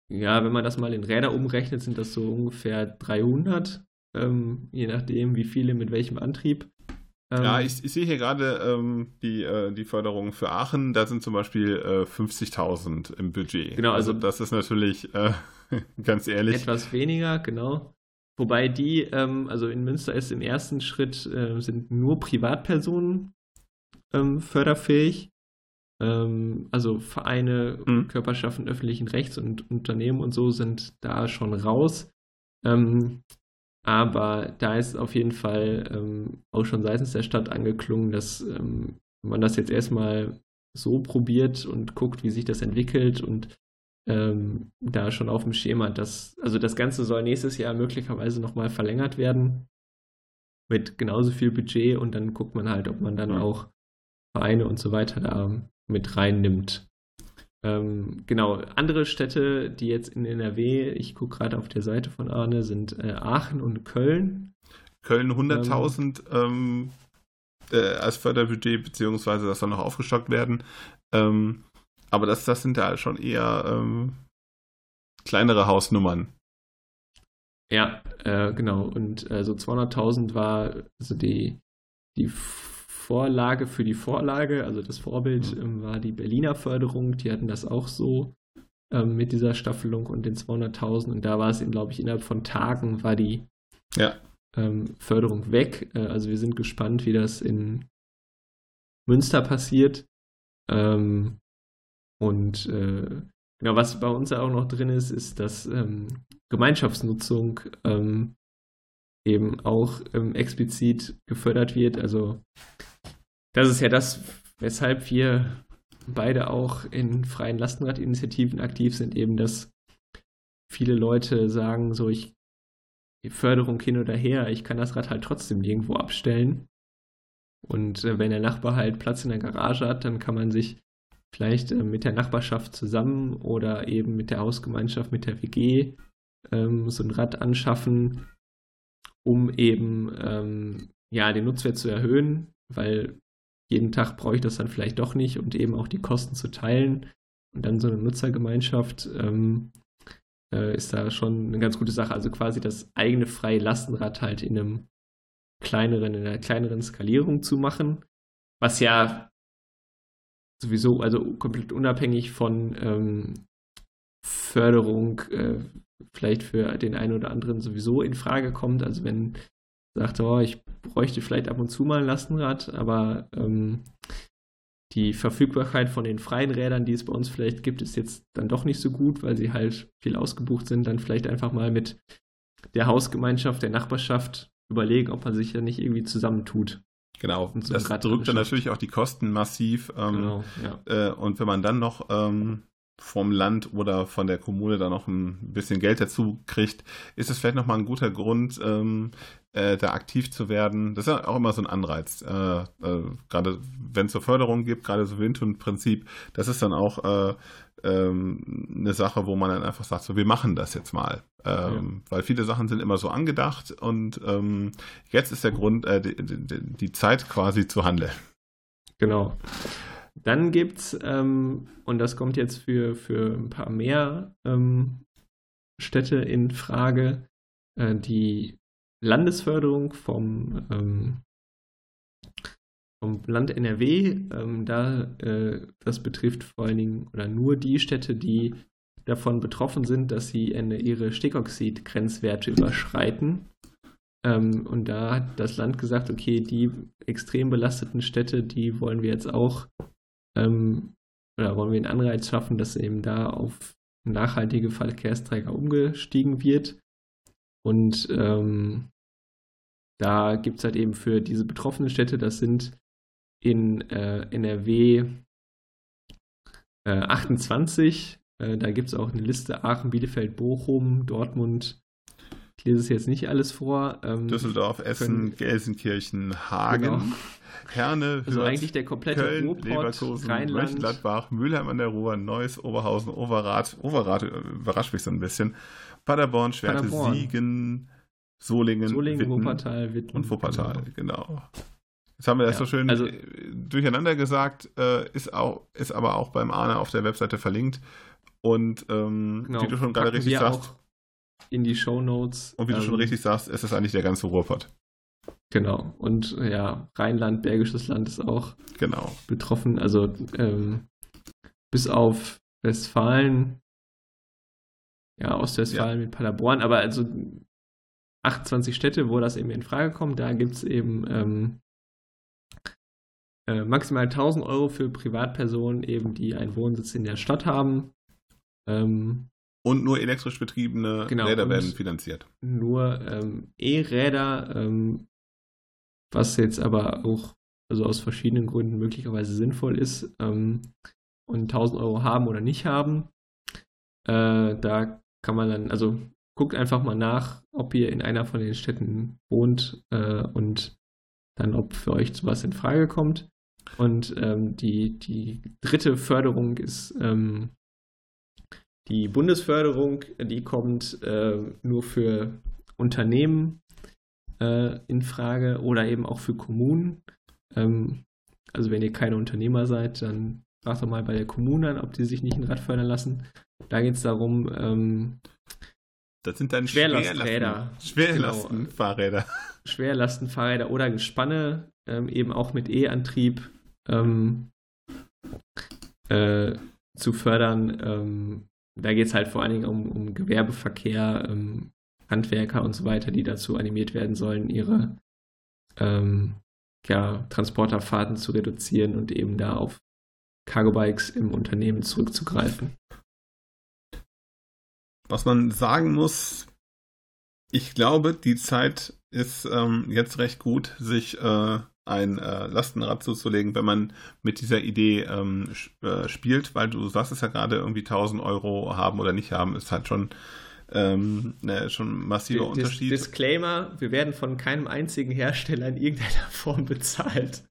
Ja, wenn man das mal in Räder umrechnet, sind das so ungefähr 300, ähm, je nachdem, wie viele mit welchem Antrieb. Ähm, Ja, ich, ich sehe hier gerade ähm, die, äh, die Förderung für Aachen. Da sind zum Beispiel äh, 50.000 im Budget. Genau, also- das ist natürlich, äh, ganz ehrlich, Etwas weniger, genau. Wobei die, ähm, also in Münster ist im ersten Schritt, äh, sind nur Privatpersonen ähm, förderfähig. Ähm, also Vereine, Mhm. Körperschaften öffentlichen Rechts und Unternehmen und so sind da schon raus. Ähm, aber da ist auf jeden Fall ähm, auch schon seitens der Stadt angeklungen, dass ähm, man das jetzt erstmal so probiert und guckt, wie sich das entwickelt und ähm, da schon auf dem Schema, dass, also das Ganze soll nächstes Jahr möglicherweise nochmal verlängert werden mit genauso viel Budget und dann guckt man halt, ob man dann auch Vereine und so weiter da mit reinnimmt. Ähm, genau, andere Städte, die jetzt in NRW, ich gucke gerade auf der Seite von Arne, sind äh, Aachen und Köln. Köln 100.000 ähm, äh, als Förderbudget, beziehungsweise das soll noch aufgestockt werden. Ähm, aber das, das sind ja schon eher ähm, kleinere Hausnummern. Ja, äh, genau. Und äh, so 200.000 war also die, die Vorlage für die Vorlage, also das Vorbild ähm, war die Berliner Förderung. Die hatten das auch so ähm, mit dieser Staffelung und den 200.000. Und da war es, glaube ich, innerhalb von Tagen war die Ja. ähm, Förderung weg. Äh, also wir sind gespannt, wie das in Münster passiert. Ähm, und äh, genau, was bei uns ja auch noch drin ist, ist, dass ähm, Gemeinschaftsnutzung ähm, eben auch ähm, explizit gefördert wird. Also das ist ja das, weshalb wir beide auch in freien Lastenradinitiativen aktiv sind, eben dass viele Leute sagen, so ich die Förderung hin oder her, ich kann das Rad halt trotzdem irgendwo abstellen. Und äh, wenn der Nachbar halt Platz in der Garage hat, dann kann man sich vielleicht äh, mit der Nachbarschaft zusammen oder eben mit der Hausgemeinschaft, mit der WG ähm, so ein Rad anschaffen, um eben ähm, ja den Nutzwert zu erhöhen, weil jeden Tag brauche ich das dann vielleicht doch nicht und eben auch die Kosten zu teilen. Und dann so eine Nutzergemeinschaft ähm, äh, ist da schon eine ganz gute Sache. Also quasi das eigene freie Lastenrad halt in einem kleineren, in einer kleineren Skalierung zu machen, was ja sowieso, also komplett unabhängig von ähm, Förderung äh, vielleicht für den einen oder anderen sowieso in Frage kommt. Also wenn sagt, oh, ich bräuchte vielleicht ab und zu mal ein Lastenrad, aber ähm, die Verfügbarkeit von den freien Rädern, die es bei uns vielleicht gibt, ist jetzt dann doch nicht so gut, weil sie halt viel ausgebucht sind. Dann vielleicht einfach mal mit der Hausgemeinschaft, der Nachbarschaft überlegen, ob man sich ja nicht irgendwie zusammentut. Genau. Das Rad drückt dann natürlich auch die Kosten massiv. Ähm, Genau, ja. Äh, und wenn man dann noch ähm, vom Land oder von der Kommune da noch ein bisschen Geld dazu kriegt, ist es vielleicht nochmal ein guter Grund, ähm, äh, da aktiv zu werden. Das ist ja auch immer so ein Anreiz. Äh, äh, gerade wenn es so Förderung gibt, gerade so Windhund-Prinzip, das ist dann auch äh, ähm, eine Sache, wo man dann einfach sagt, so wir machen das jetzt mal. Ähm, Weil viele Sachen sind immer so angedacht und ähm, jetzt ist der Grund, äh, die, die, die Zeit quasi zu handeln. Genau. Dann gibt's, ähm, und das kommt jetzt für, für ein paar mehr ähm, Städte in Frage, äh, die Landesförderung vom, ähm, vom Land NRW. Ähm, da, äh, das betrifft vor allen Dingen oder nur die Städte, die davon betroffen sind, dass sie eine, ihre Stickoxid-Grenzwerte überschreiten. Ähm, und da hat das Land gesagt, okay, die extrem belasteten Städte, die wollen wir jetzt auch ähm, oder wollen wir einen Anreiz schaffen, dass eben da auf nachhaltige Verkehrsträger umgestiegen wird. Und ähm, da gibt es halt eben für diese betroffenen Städte, das sind in äh, NRW äh, 28, äh, da gibt es auch eine Liste Aachen, Bielefeld, Bochum, Dortmund. Ich lese es jetzt nicht alles vor. Ähm, Düsseldorf, Essen, können- Gelsenkirchen, Hagen, Genau. Herne, Also Hürth, eigentlich der komplette Köln, Ruhrpott, Leverkusen, Rheinland. Mönchengladbach, Mülheim an der Ruhr, Neuss, Oberhausen, Overath, Overath äh, überrascht mich so ein bisschen, Paderborn, Schwerte, Paderborn. Siegen, Solingen, Solingen, Witten Wuppertal, Witten. und Wuppertal, genau. genau. Jetzt haben wir das Ja, so schön also- äh, durcheinander gesagt, äh, ist, auch, ist aber auch beim Arne auf der Webseite verlinkt. Und ähm, Genau, wie du schon gerade richtig sagst, auch in die Show Notes. und wie du schon richtig sagst, ist es eigentlich der ganze Ruhrpott. Genau. Und ja, Rheinland, Bergisches Land ist auch Genau. betroffen. Also ähm, bis auf Westfalen, ja, Ostwestfalen mit Paderborn, aber also 28 Städte, wo das eben in Frage kommt, da gibt es eben ähm, äh, maximal 1000 Euro für Privatpersonen, eben die einen Wohnsitz in der Stadt haben. Ähm, Und nur elektrisch betriebene Genau, Räder werden finanziert. nur ähm, E-Räder, ähm, was jetzt aber auch also aus verschiedenen Gründen möglicherweise sinnvoll ist ähm, und 1000 Euro haben oder nicht haben. Äh, da kann man dann, also guckt einfach mal nach, ob ihr in einer von den Städten wohnt äh, und dann, ob für euch sowas in Frage kommt. Und ähm, die, die dritte Förderung ist ähm, die Bundesförderung, die kommt äh, nur für Unternehmen äh, in Frage oder eben auch für Kommunen. Ähm, also wenn ihr keine Unternehmer seid, dann fragt doch mal bei der Kommune an, ob die sich nicht ein Rad fördern lassen. Da geht es darum, ähm, Das sind dann Schwerlasträder. Schwerlastenfahrräder. Schwerlastenfahrräder oder Gespanne, ähm, eben auch mit E-Antrieb ähm, äh, zu fördern. Ähm, da geht es halt vor allen Dingen um, um Gewerbeverkehr, ähm, Handwerker und so weiter, die dazu animiert werden sollen, ihre ähm, ja, Transporterfahrten zu reduzieren und eben da auf Cargo-Bikes im Unternehmen zurückzugreifen. Was man sagen muss, ich glaube, die Zeit ist ähm, jetzt recht gut, sich äh, ein äh, Lastenrad zuzulegen, wenn man mit dieser Idee ähm, äh, spielt, weil du sagst es ja gerade, irgendwie 1000 Euro haben oder nicht haben, ist halt schon, ähm, ne, schon ein massiver Dis- Unterschied. Disclaimer, wir werden von keinem einzigen Hersteller in irgendeiner Form bezahlt.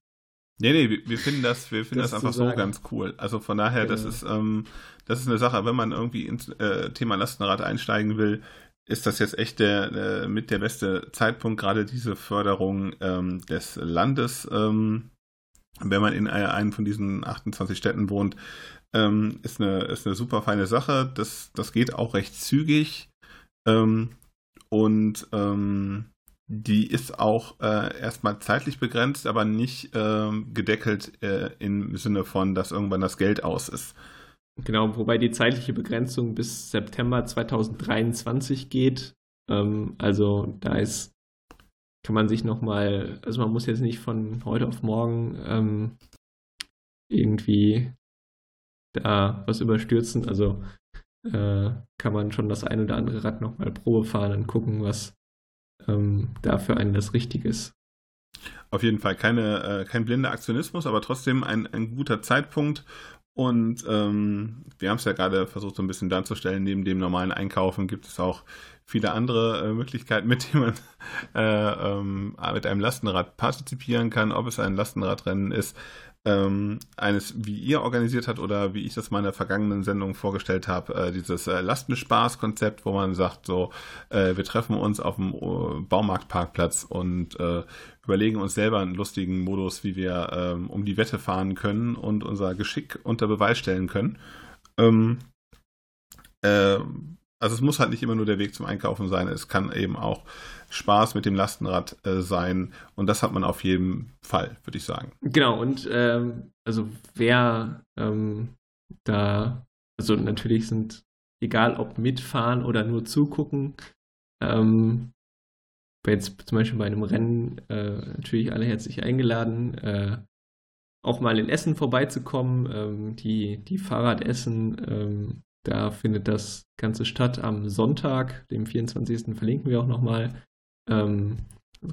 Nee, nee, wir, finden das, wir finden Das das, einfach so ganz cool. Also von daher, das Genau. ist, ähm, das ist eine Sache, wenn man irgendwie ins äh, Thema Lastenrad einsteigen will, ist das jetzt echt der äh, mit der beste Zeitpunkt, gerade diese Förderung ähm, des Landes, ähm, wenn man in einen von diesen 28 Städten wohnt, ähm, ist eine, ist eine super feine Sache. Das, das geht auch recht zügig. Ähm, und ähm, die ist auch äh, erstmal zeitlich begrenzt, aber nicht ähm, gedeckelt äh, im Sinne von, dass irgendwann das Geld aus ist. Genau, wobei die zeitliche Begrenzung bis September 2023 geht. Ähm, also da ist, kann man sich nochmal, also man muss jetzt nicht von heute auf morgen ähm, irgendwie da was überstürzen. Also äh, kann man schon das ein oder andere Rad nochmal Probe fahren und gucken, was ähm, da für einen das Richtige ist. Auf jeden Fall keine, äh, kein blinder Aktionismus, aber trotzdem ein, ein guter Zeitpunkt. Und ähm, wir haben es ja gerade versucht, so ein bisschen darzustellen. Neben dem normalen Einkaufen gibt es auch viele andere äh, Möglichkeiten, mit denen man äh, ähm, mit einem Lastenrad partizipieren kann, ob es ein Lastenradrennen ist, ähm, eines, wie ihr organisiert habt oder wie ich das mal in der vergangenen Sendung vorgestellt habe, äh, dieses äh, Lastenspaß-Konzept, wo man sagt, so, äh, wir treffen uns auf dem äh, Baumarktparkplatz und äh, überlegen uns selber einen lustigen Modus, wie wir ähm, um die Wette fahren können und unser Geschick unter Beweis stellen können. Ähm, äh, also es muss halt nicht immer nur der Weg zum Einkaufen sein, es kann eben auch Spaß mit dem Lastenrad äh, sein und das hat man auf jeden Fall, würde ich sagen. Genau, und ähm, also wer ähm, da, also natürlich sind, egal ob mitfahren oder nur zugucken, ähm, jetzt zum Beispiel bei einem Rennen äh, natürlich alle herzlich eingeladen. Äh, auch mal in Essen vorbeizukommen. Ähm, die, die Fahrradessen, ähm, da findet das Ganze statt am Sonntag, dem 24. verlinken wir auch nochmal. Ähm,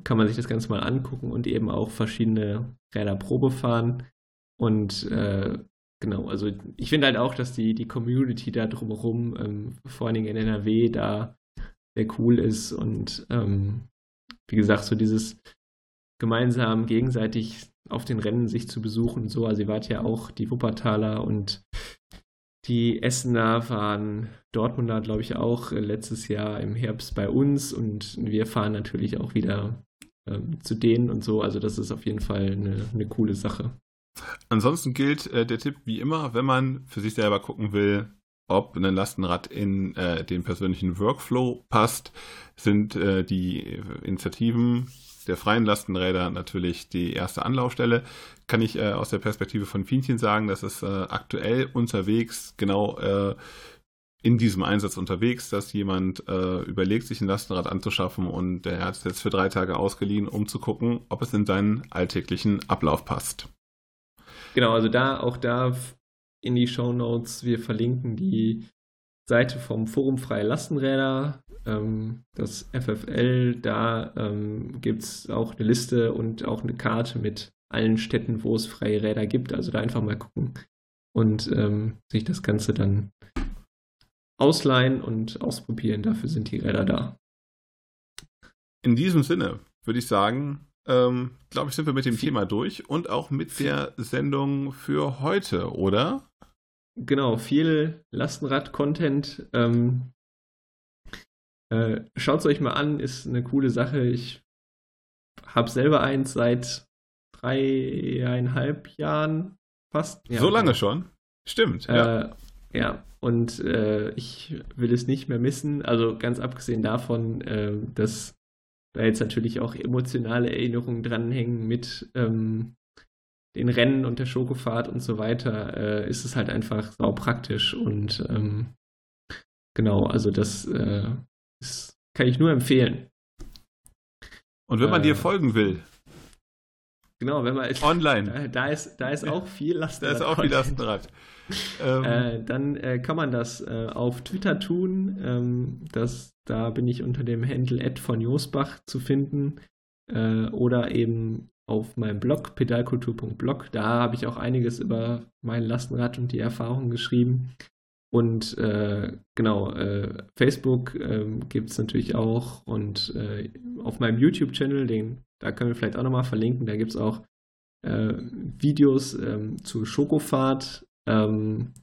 kann man sich das Ganze mal angucken und eben auch verschiedene Räder Probe fahren. Und äh, genau, also ich finde halt auch, dass die, die Community da drumherum, ähm, vor allen Dingen in NRW, da sehr cool ist und ähm, wie gesagt, so dieses gemeinsam gegenseitig auf den Rennen sich zu besuchen und so. Also ihr wart ja auch die Wuppertaler und die Essener waren Dortmunder, glaube ich, auch äh, letztes Jahr im Herbst bei uns und wir fahren natürlich auch wieder ähm, zu denen und so. Also das ist auf jeden Fall eine, eine coole Sache. Ansonsten gilt äh, der Tipp wie immer, wenn man für sich selber gucken will, ob ein Lastenrad in äh, den persönlichen Workflow passt, sind äh, die Initiativen der freien Lastenräder natürlich die erste Anlaufstelle. Kann ich äh, aus der Perspektive von Fienchen sagen, dass es äh, aktuell unterwegs genau äh, in diesem Einsatz unterwegs, dass jemand äh, überlegt, sich ein Lastenrad anzuschaffen und er hat es jetzt für drei Tage ausgeliehen, um zu gucken, ob es in seinen alltäglichen Ablauf passt. Genau, also da auch da in die Show Notes, wir verlinken die Seite vom Forum Freie Lastenräder, ähm, das FFL, da ähm, gibt es auch eine Liste und auch eine Karte mit allen Städten, wo es freie Räder gibt. Also da einfach mal gucken und ähm, sich das Ganze dann ausleihen und ausprobieren. Dafür sind die Räder da. In diesem Sinne würde ich sagen, ähm, glaube ich, sind wir mit dem Thema durch und auch mit der Sendung für heute, oder? Genau, viel Lastenrad-Content. Ähm, äh, Schaut es euch mal an, ist eine coole Sache. Ich habe selber eins seit dreieinhalb Jahren fast. Ja, so lange schon? Stimmt. ja. Äh, ja, und äh, ich will es nicht mehr missen. Also ganz abgesehen davon, äh, dass da jetzt natürlich auch emotionale Erinnerungen dranhängen mit ähm, den Rennen und der Schokofahrt und so weiter, äh, ist es halt einfach sau praktisch und ähm, genau, also das, äh, das kann ich nur empfehlen. Und wenn man äh, dir folgen will, Genau, wenn man online, da, da ist da ist auch viel da Lastenrad. ist auch viel Lastenrad. Ähm, Äh, dann äh, kann man das äh, auf Twitter tun. Ähm, das, da bin ich unter dem Handle Ed von Josbach zu finden. Äh, oder eben auf meinem Blog, pedalkultur.blog. Da habe ich auch einiges über mein Lastenrad und die Erfahrungen geschrieben. Und äh, genau, äh, Facebook ähm, gibt es natürlich auch. Und äh, auf meinem YouTube-Channel, den da können wir vielleicht auch nochmal verlinken, da gibt es auch äh, Videos ähm, zur Schokofahrt. Ähm,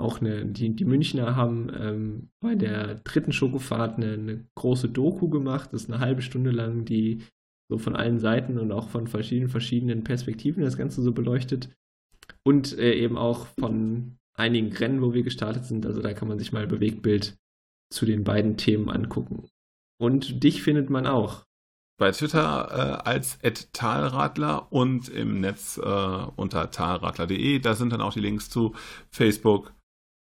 auch eine, die, die Münchner haben ähm, bei der dritten Schokofahrt eine, eine große Doku gemacht. Das ist eine halbe Stunde lang, die so von allen Seiten und auch von verschiedenen, verschiedenen Perspektiven das Ganze so beleuchtet. Und äh, eben auch von einigen Rennen, wo wir gestartet sind. Also da kann man sich mal ein Bewegtbild zu den beiden Themen angucken. Und dich findet man auch. bei Twitter äh, als @talradler und im Netz äh, unter talradler.de. Da sind dann auch die Links zu Facebook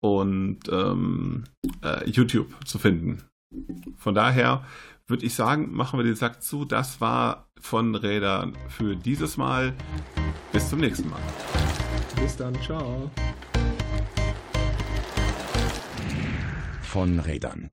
und ähm, äh, YouTube zu finden. Von daher würde ich sagen, machen wir den Sack zu. Das war von Rädern für dieses Mal. Bis zum nächsten Mal. Bis dann, ciao. Von Rädern.